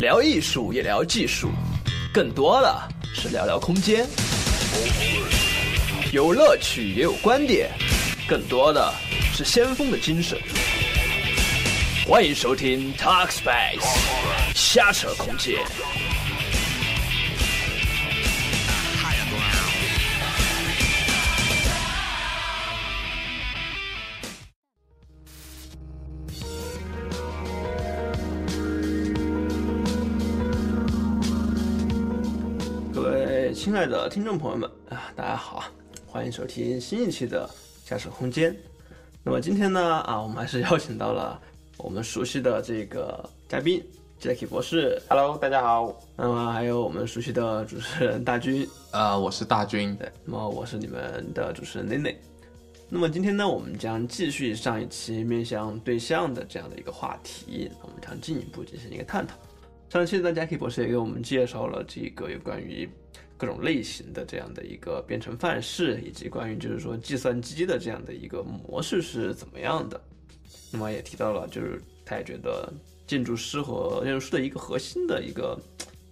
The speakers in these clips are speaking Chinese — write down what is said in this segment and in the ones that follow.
聊艺术也聊技术，更多的是聊聊空间。有乐趣也有观点，更多的是先锋的精神。欢迎收听 Talk Space，瞎扯空间。亲爱的听众朋友们啊，大家好，欢迎收听新一期的驾驶空间。那么今天呢啊，我们还是邀请到了我们熟悉的这个嘉宾 Jackie 博士，Hello，大家好。那么还有我们熟悉的主持人大军，呃，我是大军，对，那么我是你们的主持人内内。那么今天呢，我们将继续上一期面向对象的这样的一个话题，我们将进一步进行一个探讨。上期呢，Jackie 博士也给我们介绍了这个有关于各种类型的这样的一个编程范式，以及关于就是说计算机的这样的一个模式是怎么样的。那么也提到了，就是他也觉得建筑师和建筑师的一个核心的一个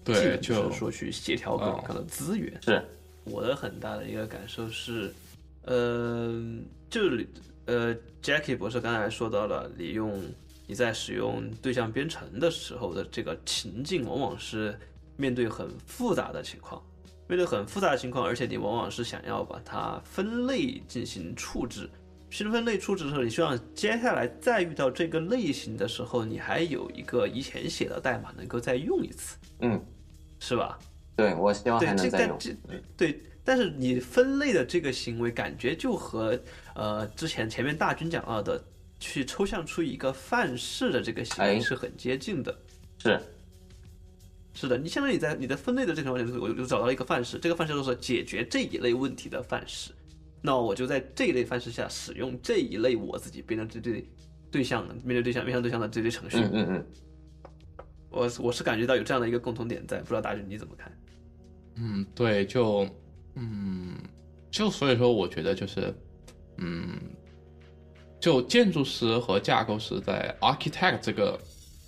技对，能，就就是说去协调各种嗯各样的资源。是，我的很大的一个感受是，呃，这里呃，Jackie 博士刚才说到了，你用你在使用对象编程的时候的这个情境，往往是面对很复杂的情况，面对很复杂的情况，而且你往往是想要把它分类进行处置。区分类处置的时候，你希望接下来再遇到这个类型的时候，你还有一个以前写的代码能够再用一次，嗯，是吧？对，我希望对，还能再用。对，但是你分类的这个行为，感觉就和呃之前前面大军讲到的去抽象出一个范式的这个行为哎是很接近的。是，是的，你相当于你在你的分类的这个环节中，我就找到了一个范式，这个范式就是解决这一类问题的范式。那我就在这一类范式下使用这一类我自己变成这对对象面对对象面向对象的这类程序。嗯嗯嗯，我我是感觉到有这样的一个共同点在，不知道大军你怎么看？嗯，对，就嗯，就所以说，我觉得就是嗯，就建筑师和架构师在 architect 这个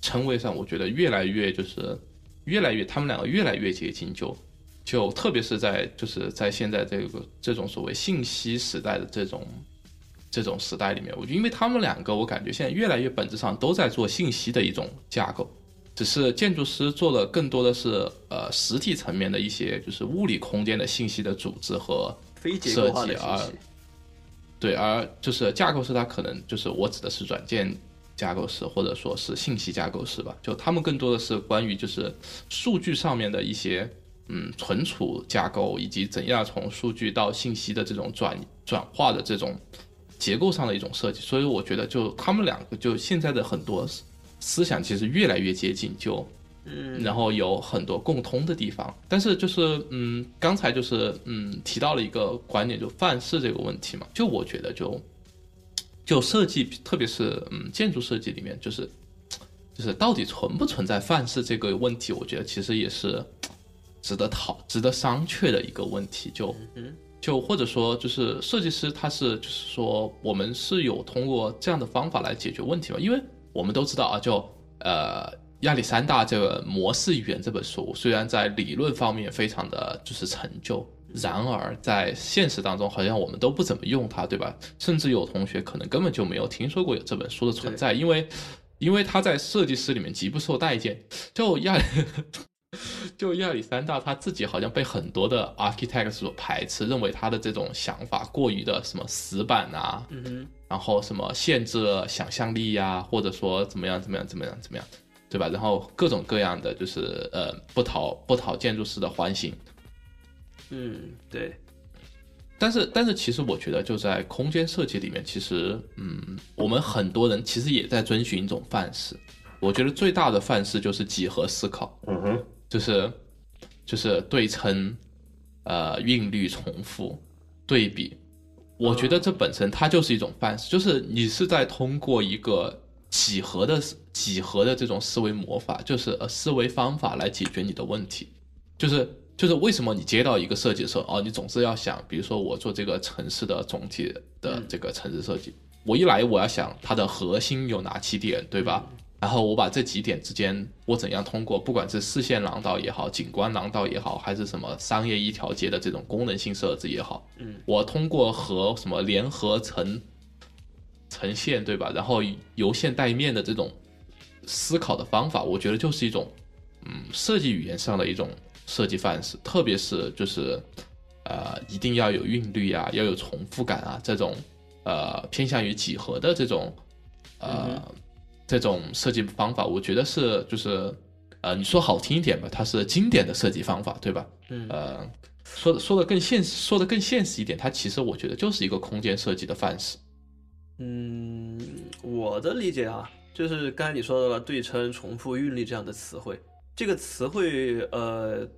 称谓上，我觉得越来越就是越来越，他们两个越来越接近，就就特别是在就是在现在这个这种所谓信息时代的这种。这种时代里面，我觉得因为他们两个，我感觉现在越来越本质上都在做信息的一种架构，只是建筑师做的更多的是呃实体层面的一些就是物理空间的信息的组织和设计而。对，而就是架构师他可能就是我指的是软件架构师或者说是信息架构师吧，就他们更多的是关于就是数据上面的一些嗯存储架构以及怎样从数据到信息的这种转转化的这种结构上的一种设计，所以我觉得就他们两个就现在的很多思思想其实越来越接近，就嗯，然后有很多共通的地方，但是就是嗯，刚才就是嗯提到了一个观点，就范式这个问题嘛，就我觉得就就设计，特别是嗯建筑设计里面，就是就是到底存不存在范式这个问题，我觉得其实也是值得讨、值得商榷的一个问题，就嗯就或者说就是设计师他是就是说我们是有通过这样的方法来解决问题吗？因为我们都知道啊，就呃亚历山大这个模式语言这本书，虽然在理论方面非常的就是成就，然而在现实当中好像我们都不怎么用它，对吧？甚至有同学可能根本就没有听说过有这本书的存在，因为因为它在设计师里面极不受待见。就亚 就亚历山大他自己好像被很多的 architect 所排斥，认为他的这种想法过于的什么死板啊，嗯，然后什么限制了想象力呀、或者说怎么样怎么样怎么样怎么样，对吧？然后各种各样的就是呃不讨不讨建筑师的欢心。嗯，对，但是但是其实我觉得就在空间设计里面，其实嗯，我们很多人其实也在遵循一种范式。我觉得最大的范式就是几何思考。嗯哼，就是就是对称，呃，韵律重复，对比。我觉得这本身它就是一种范式，就是你是在通过一个几何的几何的这种思维魔法，就是呃思维方法来解决你的问题。就是就是为什么你接到一个设计的时候，哦，你总是要想，比如说我做这个城市的总体的这个城市设计，我一来我要想它的核心有哪几点，对吧？然后我把这几点之间，我怎样通过，不管是视线廊道也好，景观廊道也好，还是什么商业一条街的这种功能性设置也好，嗯，我通过和什么联合成呈现，对吧？然后由线带面的这种思考的方法，我觉得就是一种，嗯，设计语言上的一种设计范式，特别是就是，呃，一定要有韵律啊，要有重复感啊，这种，呃，偏向于几何的这种，呃，这种设计方法，我觉得是就是，呃，你说好听一点吧，它是经典的设计方法，对吧？嗯呃，说的说的更现实，说的更现实一点，它其实我觉得就是一个空间设计的范式。嗯，我的理解啊，就是刚才你说到了对称、重复、韵律这样的词汇，这个词汇呃，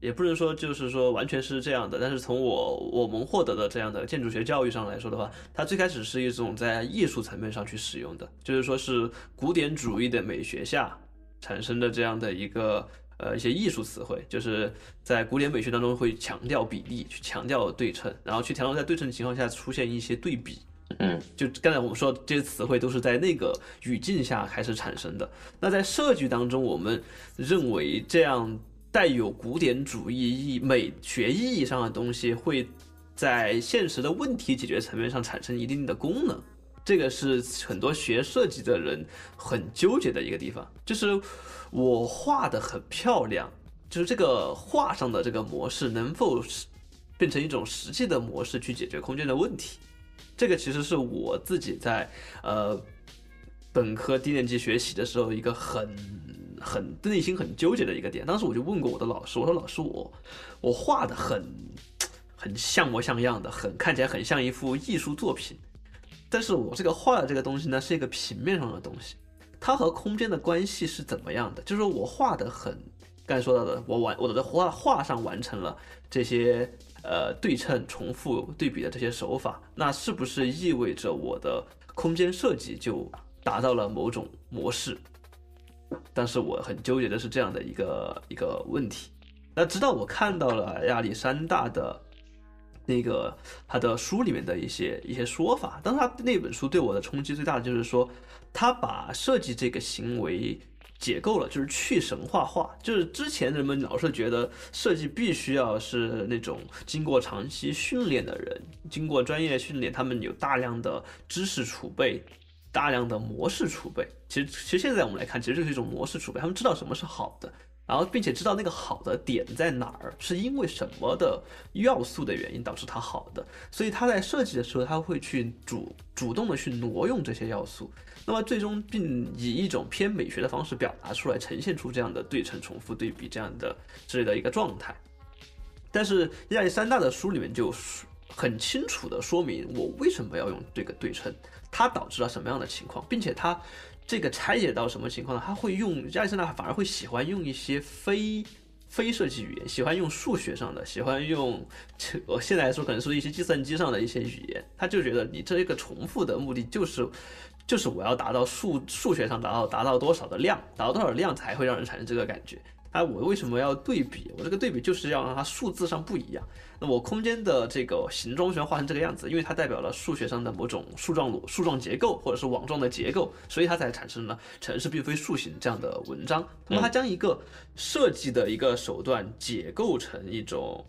也不能说就是说完全是这样的，但是从我我们获得的这样的建筑学教育上来说的话，它最开始是一种在艺术层面上去使用的，就是说是古典主义的美学下产生的这样的一个。呃，一些艺术词汇，就是在古典美学当中会强调比例，去强调对称，然后去强调在对称的情况下出现一些对比，嗯就刚才我们说这些词汇都是在那个语境下开始产生的。那在设计当中，我们认为这样带有古典主义意美学意义上的东西，会在现实的问题解决层面上产生一定的功能。这个是很多学设计的人很纠结的一个地方，就是我画的很漂亮，就是这个画上的这个模式能否是变成一种实际的模式去解决空间的问题。这个其实是我自己在呃本科低年级学习的时候一个很很内心很纠结的一个点。当时我就问过我的老师，我说老师我我画的很很像模像样的，很看起来很像一幅艺术作品，但是我这个画的这个东西呢是一个平面上的东西，它和空间的关系是怎么样的？就是我画的很。刚才说到的，我完我的画画上完成了这些呃对称、重复、对比的这些手法，那是不是意味着我的空间设计就达到了某种模式？但是我很纠结的是这样的一个一个问题。那直到我看到了亚历山大的那个他的书里面的一些一些说法，当他那本书对我的冲击最大的就是说，他把设计这个行为。解构了，就是去神话化。就是之前人们老是觉得设计必须要是那种经过长期训练的人，经过专业训练，他们有大量的知识储备，大量的模式储备。其实，其实现在我们来看，其实就是一种模式储备。他们知道什么是好的，然后并且知道那个好的点在哪儿，是因为什么的要素的原因导致它好的。所以他在设计的时候，他会去主主动的去挪用这些要素。那么最终并以一种偏美学的方式表达出来，呈现出这样的对称、重复、对比这样的之类的一个状态。但是亚历山大的书里面就很清楚的说明我为什么要用这个对称，它导致了什么样的情况，并且它这个拆解到什么情况呢？他会用亚历山大反而会喜欢用一些非。非设计语言喜欢用数学上的，喜欢用，我现在来说可能是一些计算机上的一些语言，他就觉得你这个重复的目的就是。就是我要达到数数学上达到达到多少的量，达到多少量才会让人产生这个感觉。啊，我为什么要对比？我这个对比就是要让它数字上不一样。那我空间的这个形状需要画成这个样子，因为它代表了数学上的某种树状逻树状结构或者是网状的结构，所以它才产生了城市并非树形这样的文章。那么它将一个设计的一个手段解构成一种。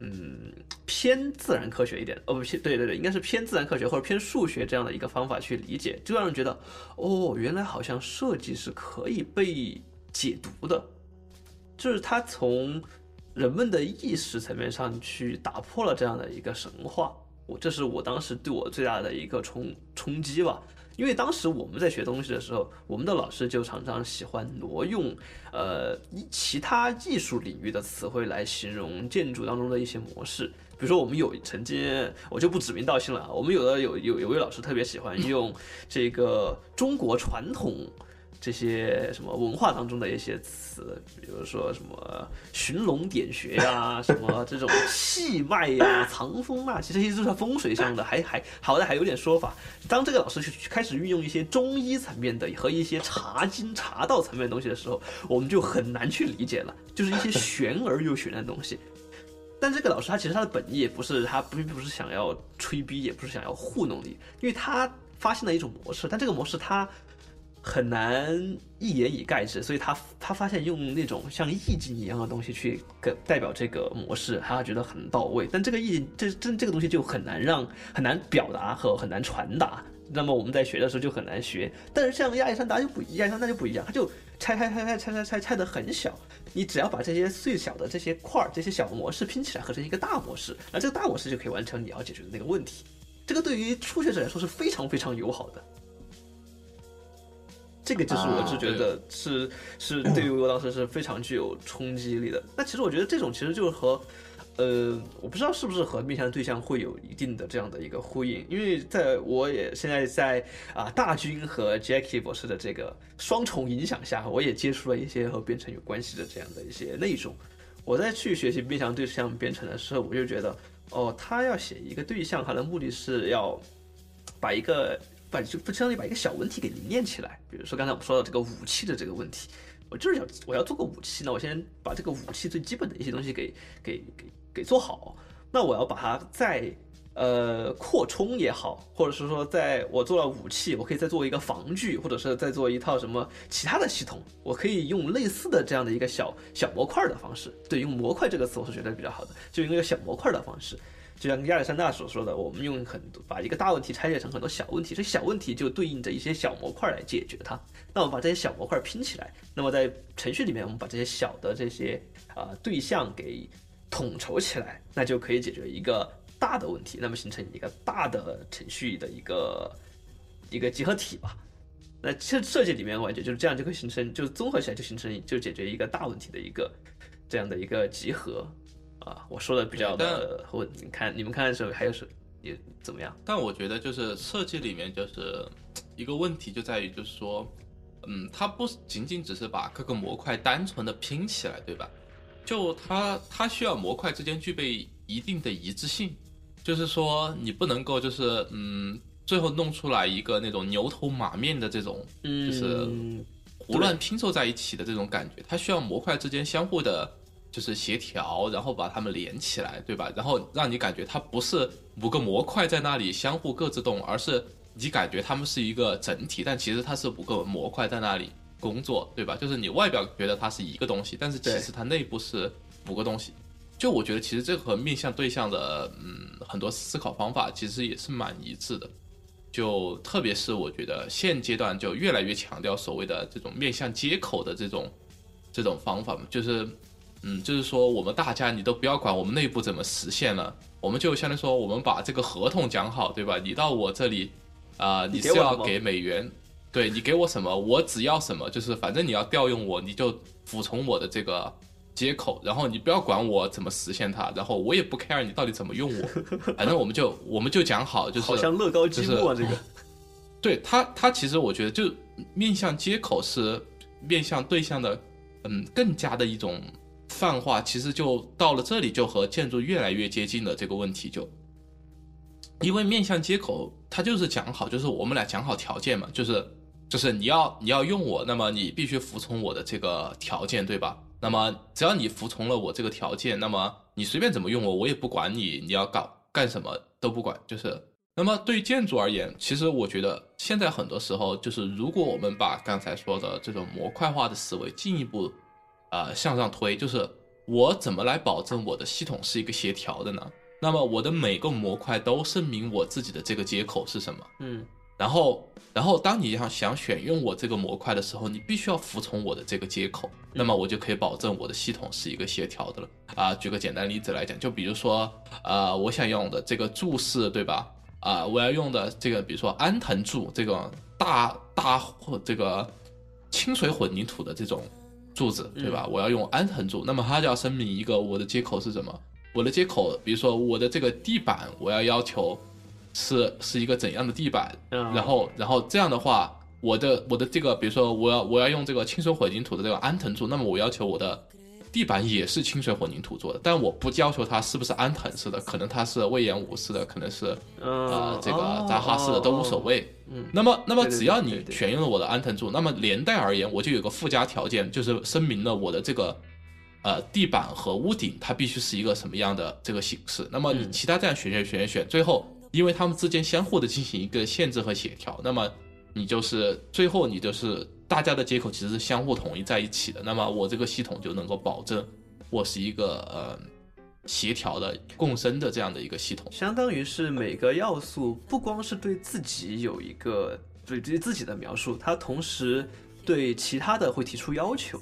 嗯，偏自然科学一点，哦不偏，对对对，应该是偏自然科学或者偏数学这样的一个方法去理解，就让人觉得，哦，原来好像设计是可以被解读的，就是他从人们的意识层面上去打破了这样的一个神话，我这是我当时对我最大的一个冲冲击吧。因为当时我们在学东西的时候，我们的老师就常常喜欢挪用呃其他艺术领域的词汇来形容建筑当中的一些模式。比如说，我们有曾经我就不指名道姓了啊，我们有的有有有位老师特别喜欢用这个中国传统。这些什么文化当中的一些词，比如说什么寻龙点穴呀，什么这种气脉呀、藏风啊，其实这些都是风水上的，还还好歹还有点说法。当这个老师去开始运用一些中医层面的和一些茶经茶道层面的东西的时候，我们就很难去理解了，就是一些玄而又玄的东西。但这个老师他其实他的本意也不是他并不是想要吹逼，也不是想要糊弄你，因为他发现了一种模式，但这个模式他。很难一言以概之，所以他他发现用那种像意境一样的东西去给代表这个模式，他觉得很到位。但这个意境，这这这个东西就很难让很难表达和很难传达。那么我们在学的时候就很难学。但是像亚历山大就不亚历山大就不一样，他就拆拆拆拆拆拆拆拆的很小，你只要把这些最小的这些块儿、这些小模式拼起来合成一个大模式，那这个大模式就可以完成你要解决的那个问题。这个对于初学者来说是非常非常友好的。这个就是我是觉得是是对于我当时是非常具有冲击力的。那其实我觉得这种其实就是和，呃，我不知道是不是和面向对象会有一定的这样的一个呼应，因为在我也现在在啊大军和 Jackie 博士的这个双重影响下，我也接触了一些和编程有关系的这样的一些内容。我在去学习面向对象编程的时候，我就觉得，哦，他要写一个对象，他的目的是要把一个。把就不相当于把一个小问题给凝练起来，比如说刚才我们说到这个武器的这个问题，我就是要我要做个武器，那我先把这个武器最基本的一些东西给给给给做好，那我要把它再呃扩充也好，或者是说在我做了武器，我可以再做一个防具，或者是再做一套什么其他的系统，我可以用类似的这样的一个小小模块的方式，对，用模块这个词我是觉得比较好的，就用一个小模块的方式。就像亚历山大所说的，我们用很多把一个大问题拆解成很多小问题，这小问题就对应着一些小模块来解决它。那我们把这些小模块拼起来，那么在程序里面，我们把这些小的这些啊对象给统筹起来，那就可以解决一个大的问题，那么形成一个大的程序的一个一个集合体吧。那设设计里面，我感觉就是这样就会形成，就综合起来就形成就解决一个大问题的一个这样的一个集合。啊，我说的比较的，我你看你们看的时候还有什也怎么样？但我觉得就是设计里面就是一个问题就在于就是说，嗯，它不仅仅只是把各个模块单纯的拼起来，对吧？就它它需要模块之间具备一定的一致性，就是说你不能够就是嗯，最后弄出来一个那种牛头马面的这种，就是胡乱拼凑在一起的这种感觉，它需要模块之间相互的。就是协调，然后把它们连起来，对吧？然后让你感觉它不是五个模块在那里相互各自动，而是你感觉它们是一个整体，但其实它是五个模块在那里工作，对吧？就是你外表觉得它是一个东西，但是其实它内部是五个东西。就我觉得，其实这个和面向对象的嗯很多思考方法其实也是蛮一致的。就特别是我觉得现阶段就越来越强调所谓的这种面向接口的这种这种方法嘛，就是。嗯，就是说我们大家你都不要管我们内部怎么实现了，我们就相当于说我们把这个合同讲好，对吧？你到我这里，啊，你是要给美元，对你给我什么，我只要什么，就是反正你要调用我，你就服从我的这个接口，然后你不要管我怎么实现它，然后我也不 care 你到底怎么用我，反正我们就我们就讲好，就是好像乐高积木啊这个，对他他其实我觉得就面向接口是面向对象的，嗯，更加的一种。泛化其实就到了这里，就和建筑越来越接近了。这个问题就，因为面向接口，它就是讲好，就是我们俩讲好条件嘛，就是就是你要你要用我，那么你必须服从我的这个条件，对吧？那么只要你服从了我这个条件，那么你随便怎么用我，我也不管你你要搞干什么都不管。就是那么对于建筑而言，其实我觉得现在很多时候就是，如果我们把刚才说的这种模块化的思维进一步。呃，向上推就是我怎么来保证我的系统是一个协调的呢？那么我的每个模块都声明我自己的这个接口是什么？嗯，然后，然后当你想想选用我这个模块的时候，你必须要服从我的这个接口，那么我就可以保证我的系统是一个协调的了。啊，举个简单例子来讲，就比如说，呃，我想用的这个柱式，对吧？啊，我要用的这个，比如说安藤柱，这个大大或这个清水混凝土的这种。柱子对吧？我要用安藤柱，那么它就要声明一个我的接口是什么？我的接口，比如说我的这个地板，我要要求是是一个怎样的地板？然后然后这样的话，我的我的这个，比如说我要我要用这个清水混凝土的这个安藤柱，那么我要求我的。地板也是清水混凝土做的，但我不要求它是不是安藤式的，可能它是魏延武式的，可能是呃这个扎哈式的都无所谓。嗯，那么那么只要你选用了我的安藤柱，那么连带而言我就有个附加条件，就是声明了我的这个呃地板和屋顶它必须是一个什么样的这个形式。那么你其他这样选选选选，最后因为它们之间相互的进行一个限制和协调，那么你就是最后你就是大家的接口其实是相互统一在一起的，那么我这个系统就能够保证我是一个呃协调的共生的这样的一个系统。相当于是每个要素不光是对自己有一个对对自己的描述，它同时对其他的会提出要求。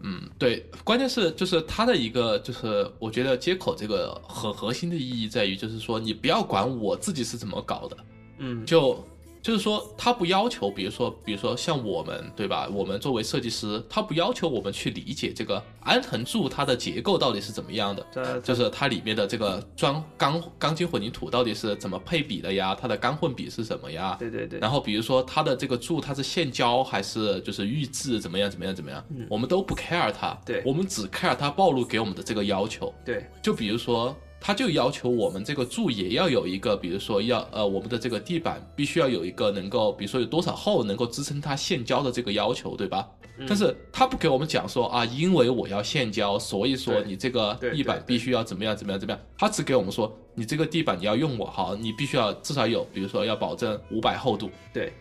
嗯，对，关键是就是它的一个就是我觉得接口这个很核心的意义在于，就是说你不要管我自己是怎么搞的，嗯，就就是说他不要求，比如说比如说像我们对吧？我们作为设计师，他不要求我们去理解这个安藤柱它的结构到底是怎么样的，这就是它里面的这个砖钢钢筋混凝土到底是怎么配比的呀？它的钢混比是什么呀？对对对，然后比如说它的这个柱它是现浇还是就是预制怎么样怎么样怎么样，我们都不 care 它，对我们只 care 它暴露给我们的这个要求。对就比如说，它就要求我们这个柱也要有一个，比如说要呃我们的这个地板必须要有一个能够，比如说有多少厚能够支撑它现浇的这个要求，对吧？嗯但是他不给我们讲说啊，因为我要现浇，所以说你这个地板必须要怎么样怎么样怎么样。他只给我们说，你这个地板你要用我好，你必须要至少有，比如说要保证五百厚度，对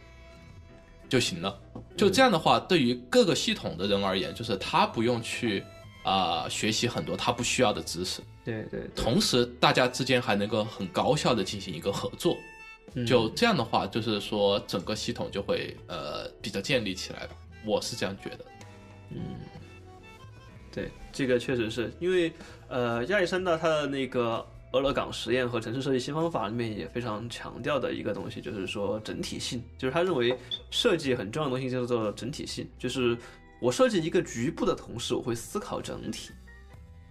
就行了。就这样的话，对于各个系统的人而言，就是他不用去啊、学习很多他不需要的知识，对对对，同时大家之间还能够很高效的进行一个合作。嗯就这样的话，就是说整个系统就会呃比较建立起来吧。我是这样觉得。嗯对，这个确实是因为呃，亚历山大他的那个俄勒冈实验和城市设计新方法里面也非常强调的一个东西，就是说整体性，就是他认为设计很重要的东西叫做整体性，就是我设计一个局部的同时，我会思考整体，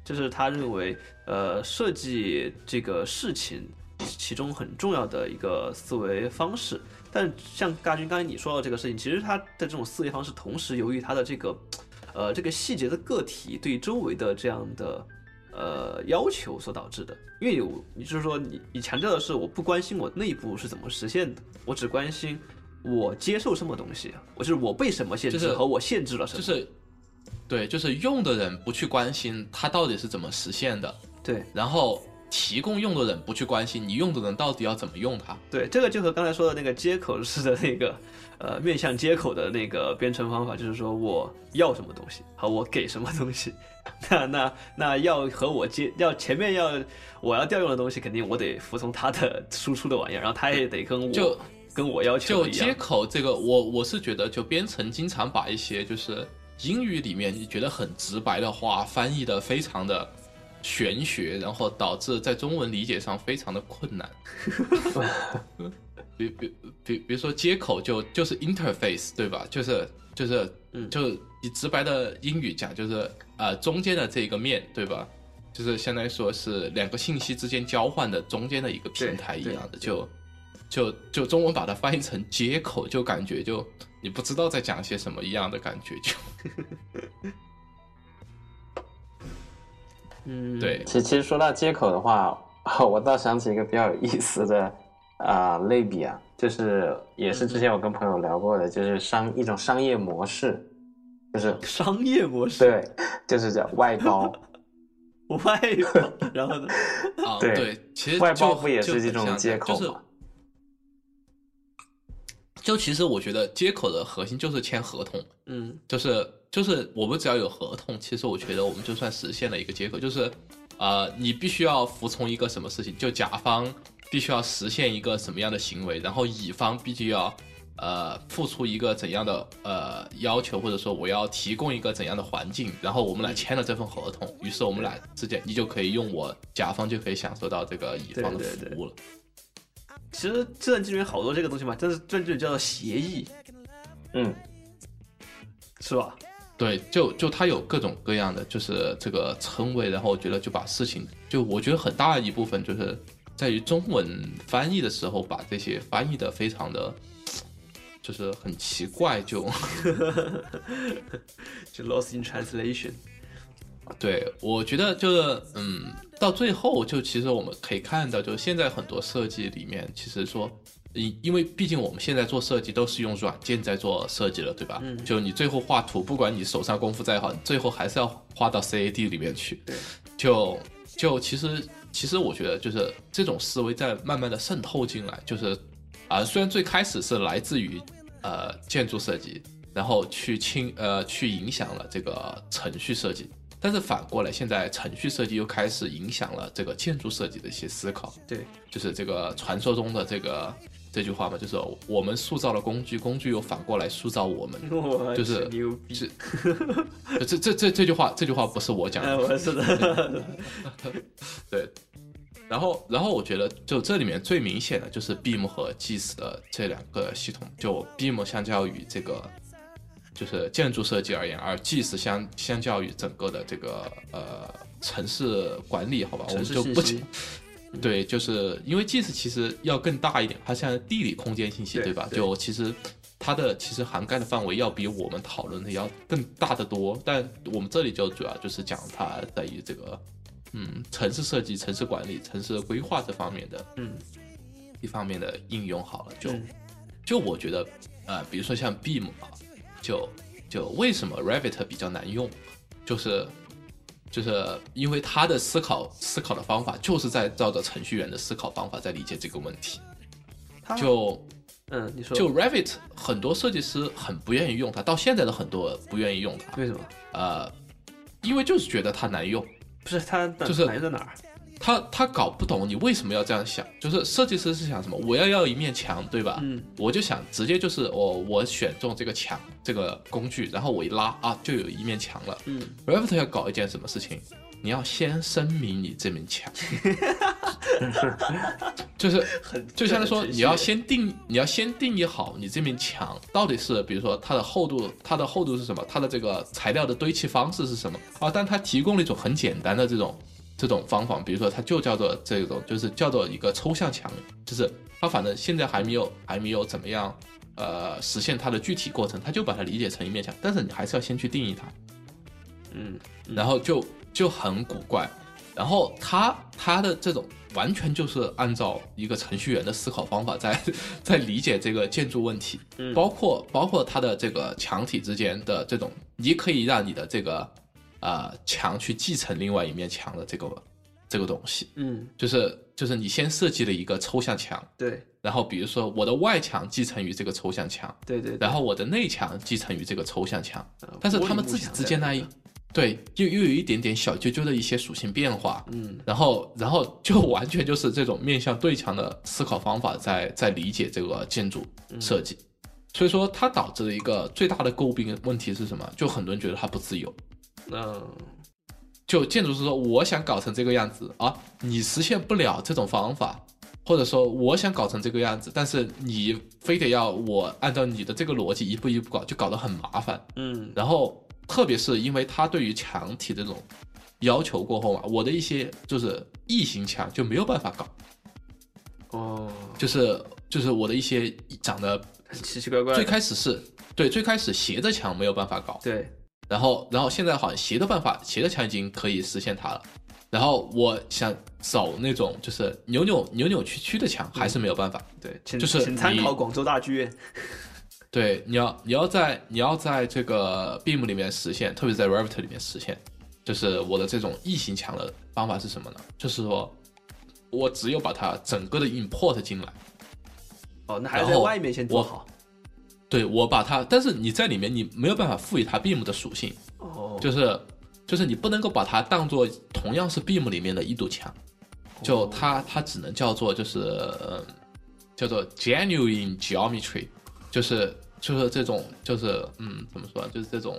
这是他认为呃设计这个事情其中很重要的一个思维方式。但像大军刚才你说到这个事情，其实他的这种思维方式，同时由于他的这个呃这个细节的个体对周围的这样的呃要求所导致的。因为有，你就是说你你强调的是我不关心我内部是怎么实现的，我只关心我接受什么东西，我就是我被什么限制和我限制了什么。就是，对，就是用的人不去关心它到底是怎么实现的，对然后提供用的人不去关心你用的人到底要怎么用它。对，这个就和刚才说的那个接口式的那个呃面向接口的那个编程方法，就是说我要什么东西，好，我给什么东西。那那那要和我接要前面要我要调用的东西，肯定我得服从他的输出的玩意儿，然后他也得跟我就跟我要求就接的一样。口这个，我我是觉得，就编程经常把一些就是英语里面你觉得很直白的话翻译的非常的玄学，然后导致在中文理解上非常的困难。比比比比如说接口就就是 interface 对吧？就是就是嗯就以直白的英语讲，就是呃中间的这个面对吧？就是相当于说是两个信息之间交换的中间的一个平台一样的，就就就中文把它翻译成接口，就感觉就你不知道在讲些什么一样的感觉，就 嗯，对，其其实说到接口的话，我倒想起一个比较有意思的啊、类比啊，就是也是之前我跟朋友聊过的，就是商一种商业模式，就是 商业模式，对，就是叫外包，外包，然后呢？啊，对对，其实外包不也是很这种接口就是吗？就其实我觉得接口的核心就是签合同，嗯就是就是我们只要有合同，其实我觉得我们就算实现了一个接口，就是呃，你必须要服从一个什么事情，就甲方必须要实现一个什么样的行为，然后乙方必须要呃付出一个怎样的呃要求，或者说我要提供一个怎样的环境，然后我们俩签了这份合同，于是我们俩之间你就可以用我甲方就可以享受到这个乙方的对对对服务了。其实计算机里面好多这个东西嘛，但是这就叫做协议，嗯，是吧？对，就就它有各种各样的就是这个称谓，然后我觉得就把事情，就我觉得很大一部分就是在于中文翻译的时候，把这些翻译的非常的，就是很奇怪，就 就 lost in translation。对我觉得就是嗯，到最后就其实我们可以看到，就是现在很多设计里面，其实说。因因为毕竟我们现在做设计都是用软件在做设计了，对吧？嗯就你最后画图，不管你手上功夫再好，你最后还是要画到 CAD 里面去。对，就就其实其实我觉得就是这种思维在慢慢的渗透进来，就是啊，虽然最开始是来自于呃建筑设计，然后去侵呃去影响了这个程序设计，但是反过来，现在程序设计又开始影响了这个建筑设计的一些思考。对，就是这个传说中的这个这句话嘛，就是我们塑造了工具，工具又反过来塑造我们。我就是牛逼，是这这这这句话，这句话不是我讲哎，的，我是的，对。然后，然后我觉得，就这里面最明显的就是 Beam 和 GIS 的这两个系统。就 Beam 相较于这个就是建筑设计而言，而 GIS 相相较于整个的这个呃城市管理，好吧，我们就不。对，就是因为 GIS 其实要更大一点，它像地理空间信息，对对吧？对就其实它的其实涵盖的范围要比我们讨论的要更大得多。但我们这里就主要就是讲它在于这个嗯城市设计、城市管理、城市规划这方面的嗯一方面的应用好了。就、嗯就我觉得呃，比如说像 Beam 啊，就就为什么 Revit 比较难用，就是。就是因为他的思考思考的方法，就是在照着程序员的思考方法在理解这个问题。就嗯，你说就 Revit 很多设计师很不愿意用它，到现在的很多不愿意用它，为什么？呃，因为就是觉得它难用，不是它就是难在哪儿？他他搞不懂你为什么要这样想，就是设计师是想什么？我要要一面墙，对吧？嗯，我就想直接就是我我选中这个墙这个工具，然后我一拉啊，就有一面墙了。嗯 Revit 要搞一件什么事情？你要先声明你这面墙，就是很就相当于说，你要先定，你要先定义好你这面墙到底是，比如说它的厚度，它的厚度是什么，它的这个材料的堆砌方式是什么啊？但它提供了一种很简单的这种这种方法，比如说它就叫做这种，就是叫做一个抽象墙，就是它反正现在还没有还没有怎么样呃实现它的具体过程，它就把它理解成一面墙，但是你还是要先去定义它，嗯然后就就很古怪。然后它它的这种完全就是按照一个程序员的思考方法在 在理解这个建筑问题，嗯。包括包括它的这个墙体之间的这种，你可以让你的这个呃墙去继承另外一面墙的这个这个东西，嗯，就是就是你先设计了一个抽象墙，对然后比如说我的外墙继承于这个抽象墙，对对，然后我的内墙继承于这个抽象墙，呃但是他们自己之间那一在里面对，又又有一点点小啾啾的一些属性变化，嗯然后然后就 完全就是这种面向对墙的思考方法在在理解这个建筑设计，所以说它导致了一个最大的诟病问题是什么？就很多人觉得它不自由。嗯。就建筑师说我想搞成这个样子啊，你实现不了这种方法，或者说我想搞成这个样子，但是你非得要我按照你的这个逻辑一步一步搞，就搞得很麻烦。嗯。然后特别是因为他对于墙体这种要求过后嘛，我的一些就是异形墙就没有办法搞，哦，就是就是我的一些长得很奇奇怪怪，最开始是对最开始斜着墙没有办法搞，对然后然后现在好像斜的办法斜的墙已经可以实现它了，然后我想走那种就是扭扭扭扭曲曲的墙还是没有办法，对，请就是请参考广州大剧院，对，你要你要在你要在这个 Beam 里面实现，特别是在 Revit 里面实现，就是我的这种异形墙的方法是什么呢？就是说我只有把它整个的 import 进来，哦，那还是然后在外面先做好，对我把它，但是你在里面你没有办法赋予它 Beam 的属性，哦，就是就是你不能够把它当做同样是 Beam 里面的一堵墙，就哦。它它只能叫做就是、呃、叫做 genuine geometry，就是就是这种就是嗯怎么说啊，就是这种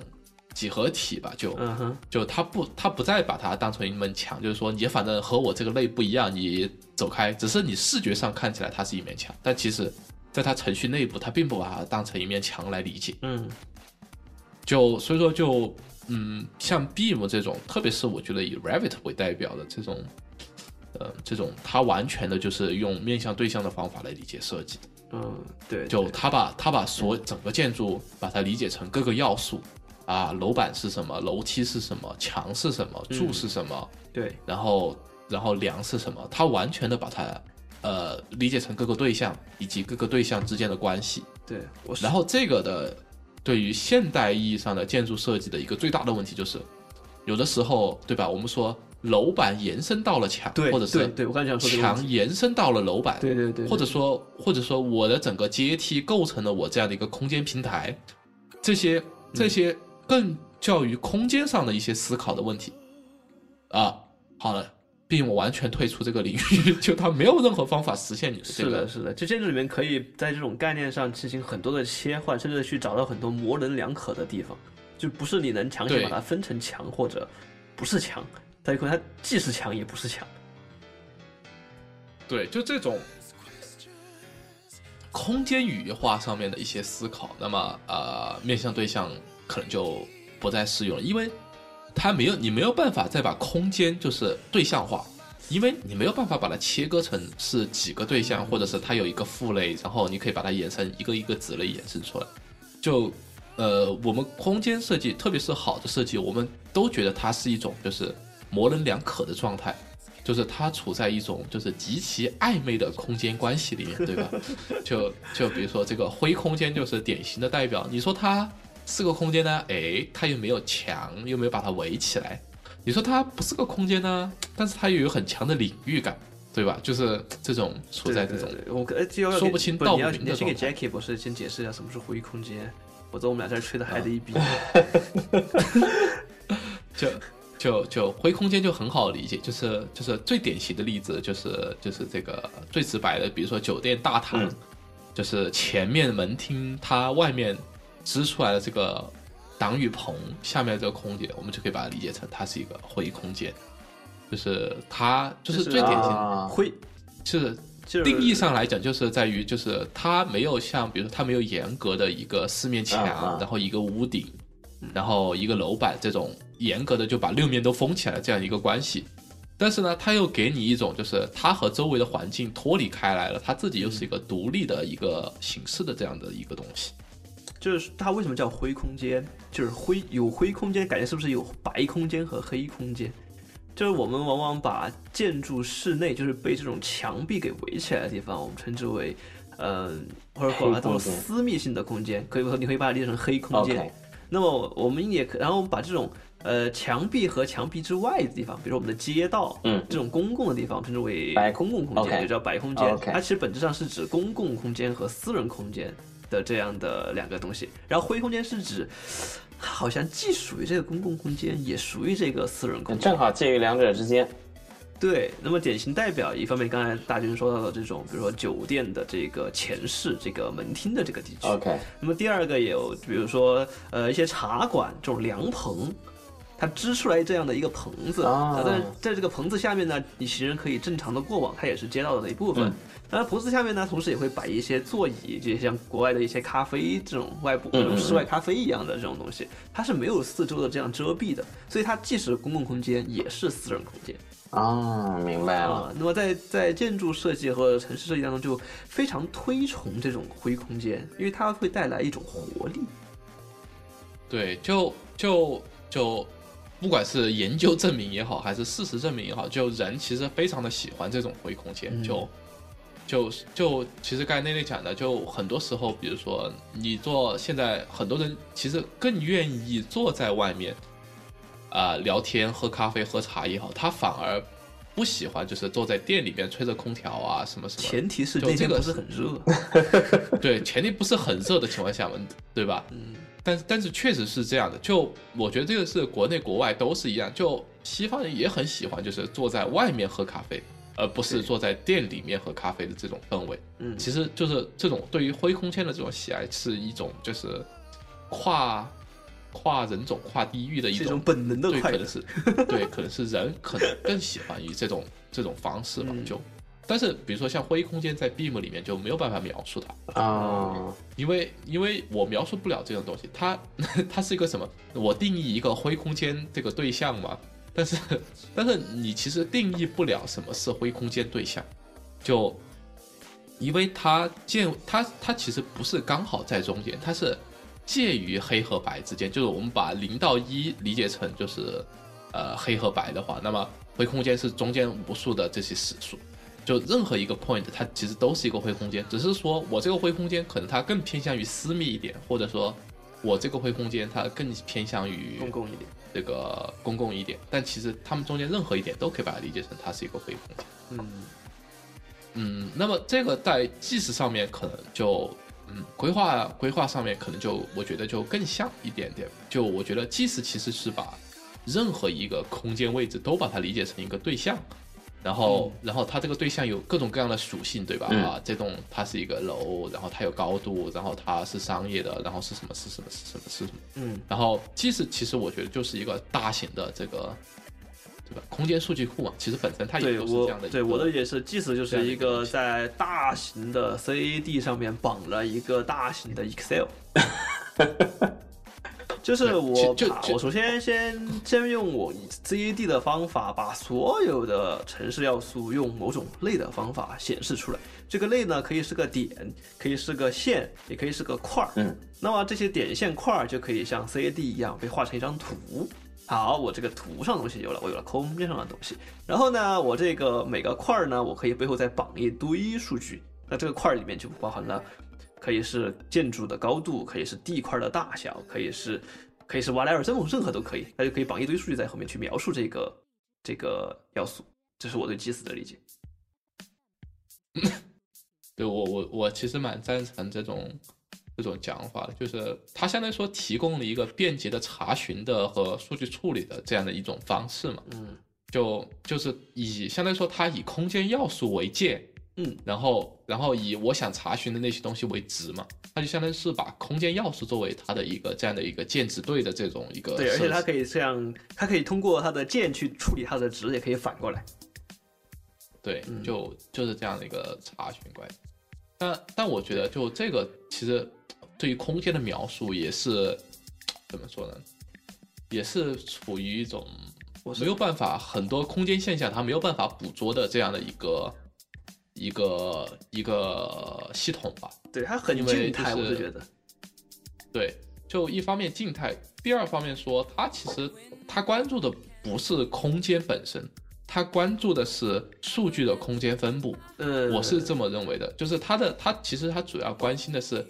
几何体吧，就、就它不它不再把它当成一面墙，就是说你反正和我这个类不一样，你走开，只是你视觉上看起来它是一面墙，但其实在它程序内部，它并不把它当成一面墙来理解。嗯。就所以说就嗯，像 Beam 这种，特别是我觉得以 Revit 为代表的这种，呃，这种它完全的就是用面向对象的方法来理解设计，嗯，对，就它把它把所整个建筑把它理解成各个要素啊，楼板是什么，楼梯是什么，墙是什么，柱是什么，对，然后然后梁是什么，他完全的把它呃理解成各个对象以及各个对象之间的关系。对，我然后这个的对于现代意义上的建筑设计的一个最大的问题就是，有的时候对吧？我们说楼板延伸到了墙，或者是对对，我刚才想说墙延伸到了楼板，对对对，或者说或者说我的整个阶梯构成了我这样的一个空间平台，这些这些更较于空间上的一些思考的问题啊。好了，并完全退出这个领域，就它没有任何方法实现你的这个是的，是的，就建筑里面可以在这种概念上进行很多的切换，甚至去找到很多模棱两可的地方，就不是你能强行把它分成强或者不是强，它有可能它既是强也不是强。对，就这种空间语义化上面的一些思考，那么呃，面向对象可能就不再适用了，因为它没有你没有办法再把空间就是对象化，因为你没有办法把它切割成是几个对象，或者是它有一个父类，然后你可以把它延伸一个一个子类延伸出来。就呃，我们空间设计，特别是好的设计，我们都觉得它是一种就是模棱两可的状态。就是它处在一种就是极其暧昧的空间关系里面，对吧？就就比如说这个灰空间就是典型的代表。你说它是个空间呢，哎，它又没有墙，又没有把它围起来。你说它不是个空间呢，但是它又有很强的领域感，对吧？就是这种处在这种我说不清道不明的你要先给 Jackie 博士先解释一下什么是灰空间，否则我们俩在这吹的嗨的一逼。就就就灰空间就很好理解，就是就是最典型的例子就是就是这个最直白的，比如说酒店大堂，嗯就是前面门厅它外面支出来的这个挡雨棚下面这个空间，我们就可以把它理解成它是一个灰空间，就是它就是最典型的，啊灰就是就是定义上来讲，就是在于就是它没有像比如说它没有严格的一个四面墙，然后一个屋顶，然后一个楼板这种严格的就把六面都封起来这样一个关系。但是呢，它又给你一种就是它和周围的环境脱离开来了，它自己又是一个独立的一个形式的这样的一个东西。就是它为什么叫灰空间？就是灰有灰空间，感觉是不是有白空间和黑空间？就是我们往往把建筑室内就是被这种墙壁给围起来的地方，我们称之为，嗯、或者说把它当做黑空间私密性的空间，可以说你可以把它理解成黑空间。那么我们也可，然后我们把这种呃墙壁和墙壁之外的地方，比如说我们的街道，嗯这种公共的地方，称之为白公共空间也叫白空间。它其实本质上是指公共空间和私人空间的这样的两个东西。然后灰空间是指，好像既属于这个公共空间，也属于这个私人空间。正好介于两者之间。对，那么典型代表，一方面刚才大军说到的这种，比如说酒店的这个前室、这个门厅的这个地区。OK，那么第二个也有，比如说呃一些茶馆这种凉棚，它支出来这样的一个棚子，但是在这个棚子下面呢，你行人可以正常的过往，它也是街道的一部分。嗯当然，棚子下面呢，同时也会摆一些座椅，就像国外的一些咖啡这种外部嗯嗯嗯室外咖啡一样的这种东西，它是没有四周的这样遮蔽的，所以它既是公共空间，也是私人空间。啊，明白了。啊，那么在在建筑设计和城市设计当中，就非常推崇这种灰空间，因为它会带来一种活力。对，就就就，不管是研究证明也好，还是事实证明也好，就人其实非常的喜欢这种灰空间，嗯就就就其实刚才那内讲的，就很多时候，比如说你做，现在很多人其实更愿意坐在外面，啊、聊天、喝咖啡、喝茶也好，他反而不喜欢就是坐在店里面吹着空调啊什么什么。前提是就这个那天不是很热。对，前提不是很热的情况下嘛，对吧？嗯，但但是确实是这样的，就我觉得这个是国内国外都是一样，就西方人也很喜欢，就是坐在外面喝咖啡，而不是坐在店里面喝咖啡的这种氛围。嗯其实就是这种对于灰空间的这种喜爱，是一种就是跨跨人种、跨地域的一种种本能的对，快乐可能。是对，可能是人可能更喜欢于这种这种方式吧，嗯就。但是，比如说像灰空间在 Beam 里面就没有办法描述它，啊，因为因为我描述不了这种东西，它 它是一个什么？我定义一个灰空间这个对象嘛，但是 但是你其实定义不了什么是灰空间对象，就因为它建它它其实不是刚好在中间，它是介于黑和白之间，就是我们把零到一理解成就是呃黑和白的话，那么灰空间是中间无数的这些实数。就任何一个 point，它其实都是一个灰空间，只是说我这个灰空间可能它更偏向于私密一点，或者说我这个灰空间它更偏向于公共一点。这个公共一点，但其实他们中间任何一点都可以把它理解成它是一个灰空间。嗯嗯，那么这个在技术上面可能就，嗯，规划规划上面可能就我觉得就更像一点点。就我觉得计时其实是把任何一个空间位置都把它理解成一个对象，然后然后它这个对象有各种各样的属性，对吧？嗯啊，这栋它是一个楼，然后它有高度，然后它是商业的，然后是什么是什么是什么是什么。嗯然后即使其实我觉得就是一个大型的这个。对吧？空间数据库嘛，其实本身它也都是这样的。对我的也是，即使就是一个在大型的 CAD 上面绑了一个大型的 Excel，就是我我首先先先用我 CAD 的方法把所有的城市要素用某种类的方法显示出来。这个类呢，可以是个点，可以是个线，也可以是个块儿。嗯，那么这些点线块儿就可以像 CAD 一样被画成一张图。好，我这个图上的东西有了，我有了空间上的东西。然后呢，我这个每个块儿呢，我可以背后再绑一堆数据。那这个块儿里面就包含了，可以是建筑的高度，可以是地块的大小，可以是可以是 whatever，任何任何都可以。它就可以绑一堆数据在后面去描述这个这个要素。这是我对 GIS 的理解。对我我我其实蛮赞成这种这种讲法的，就是它相当于说提供了一个便捷的查询的和数据处理的这样的一种方式嘛，嗯就就是以相当于说它以空间要素为界，嗯，然后然后以我想查询的那些东西为值嘛，它就相当于是把空间钥匙作为它的一个这样的一个键值对的这种一个对，而且它可以这样，它可以通过它的键去处理它的值，也可以反过来。对嗯，就就是这样的一个查询关系。但但我觉得，就这个其实对于空间的描述也是怎么说呢？也是处于一种没有办法，很多空间现象它没有办法捕捉的这样的一个一个一个系统吧。对，它很静态，就是我是觉得。对，就一方面静态，第二方面说，它其实它关注的不是空间本身，它关注的是数据的空间分布。嗯，我是这么认为的，就是它的它其实它主要关心的是，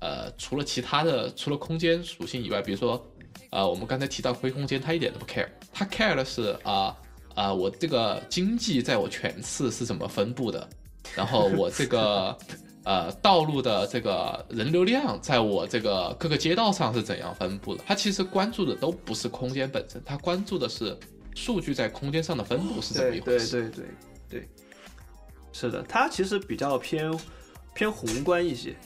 呃，除了其他的除了空间属性以外，比如说，呃，我们刚才提到灰空间，它一点都不 care，它 care 的是啊啊、我这个经济在我全市是怎么分布的，然后我这个呃道路的这个人流量在我这个各个街道上是怎样分布的，它其实关注的都不是空间本身，它关注的是数据在空间上的分布是怎么一对对回事。对对对，是的，它其实比较偏偏宏观一些，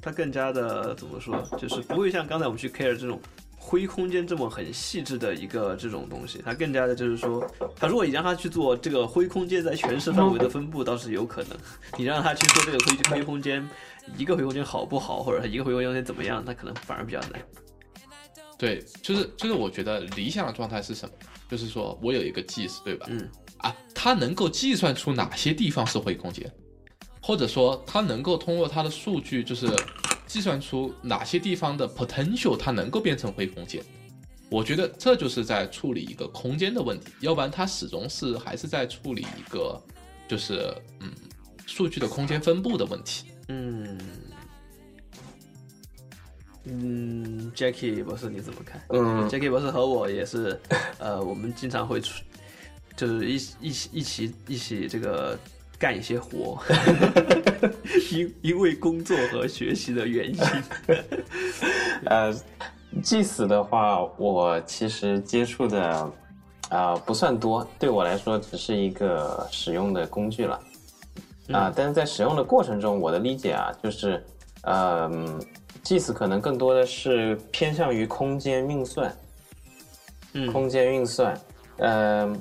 它更加的怎么说，就是不会像刚才我们去 care 这种灰空间这么很细致的一个这种东西，它更加的就是说，它如果你让它去做这个灰空间在全市范围的分布，倒是有可能；你让它去做这个灰灰空间，一个灰空间好不好，或者它一个灰空间怎么样，它可能反而比较难。对，就是就是，我觉得理想的状态是什么？就是说我有一个计时，对吧？嗯，啊，它能够计算出哪些地方是灰空间，或者说它能够通过它的数据，就是计算出哪些地方的 potential 它能够变成灰空间。我觉得这就是在处理一个空间的问题，要不然它始终是还是在处理一个就是嗯数据的空间分布的问题。嗯，嗯，Jackie 博士你怎么看？嗯 Jackie 博士和我也是，呃，我们经常会出，就是一一起一起一起这个干一些活，因因为工作和学习的原因。呃，祭死的话，我其实接触的啊、不算多，对我来说只是一个使用的工具了。啊、但是在使用的过程中，我的理解啊，就是，嗯、祭死可能更多的是偏向于空间运算，嗯空间运算，嗯、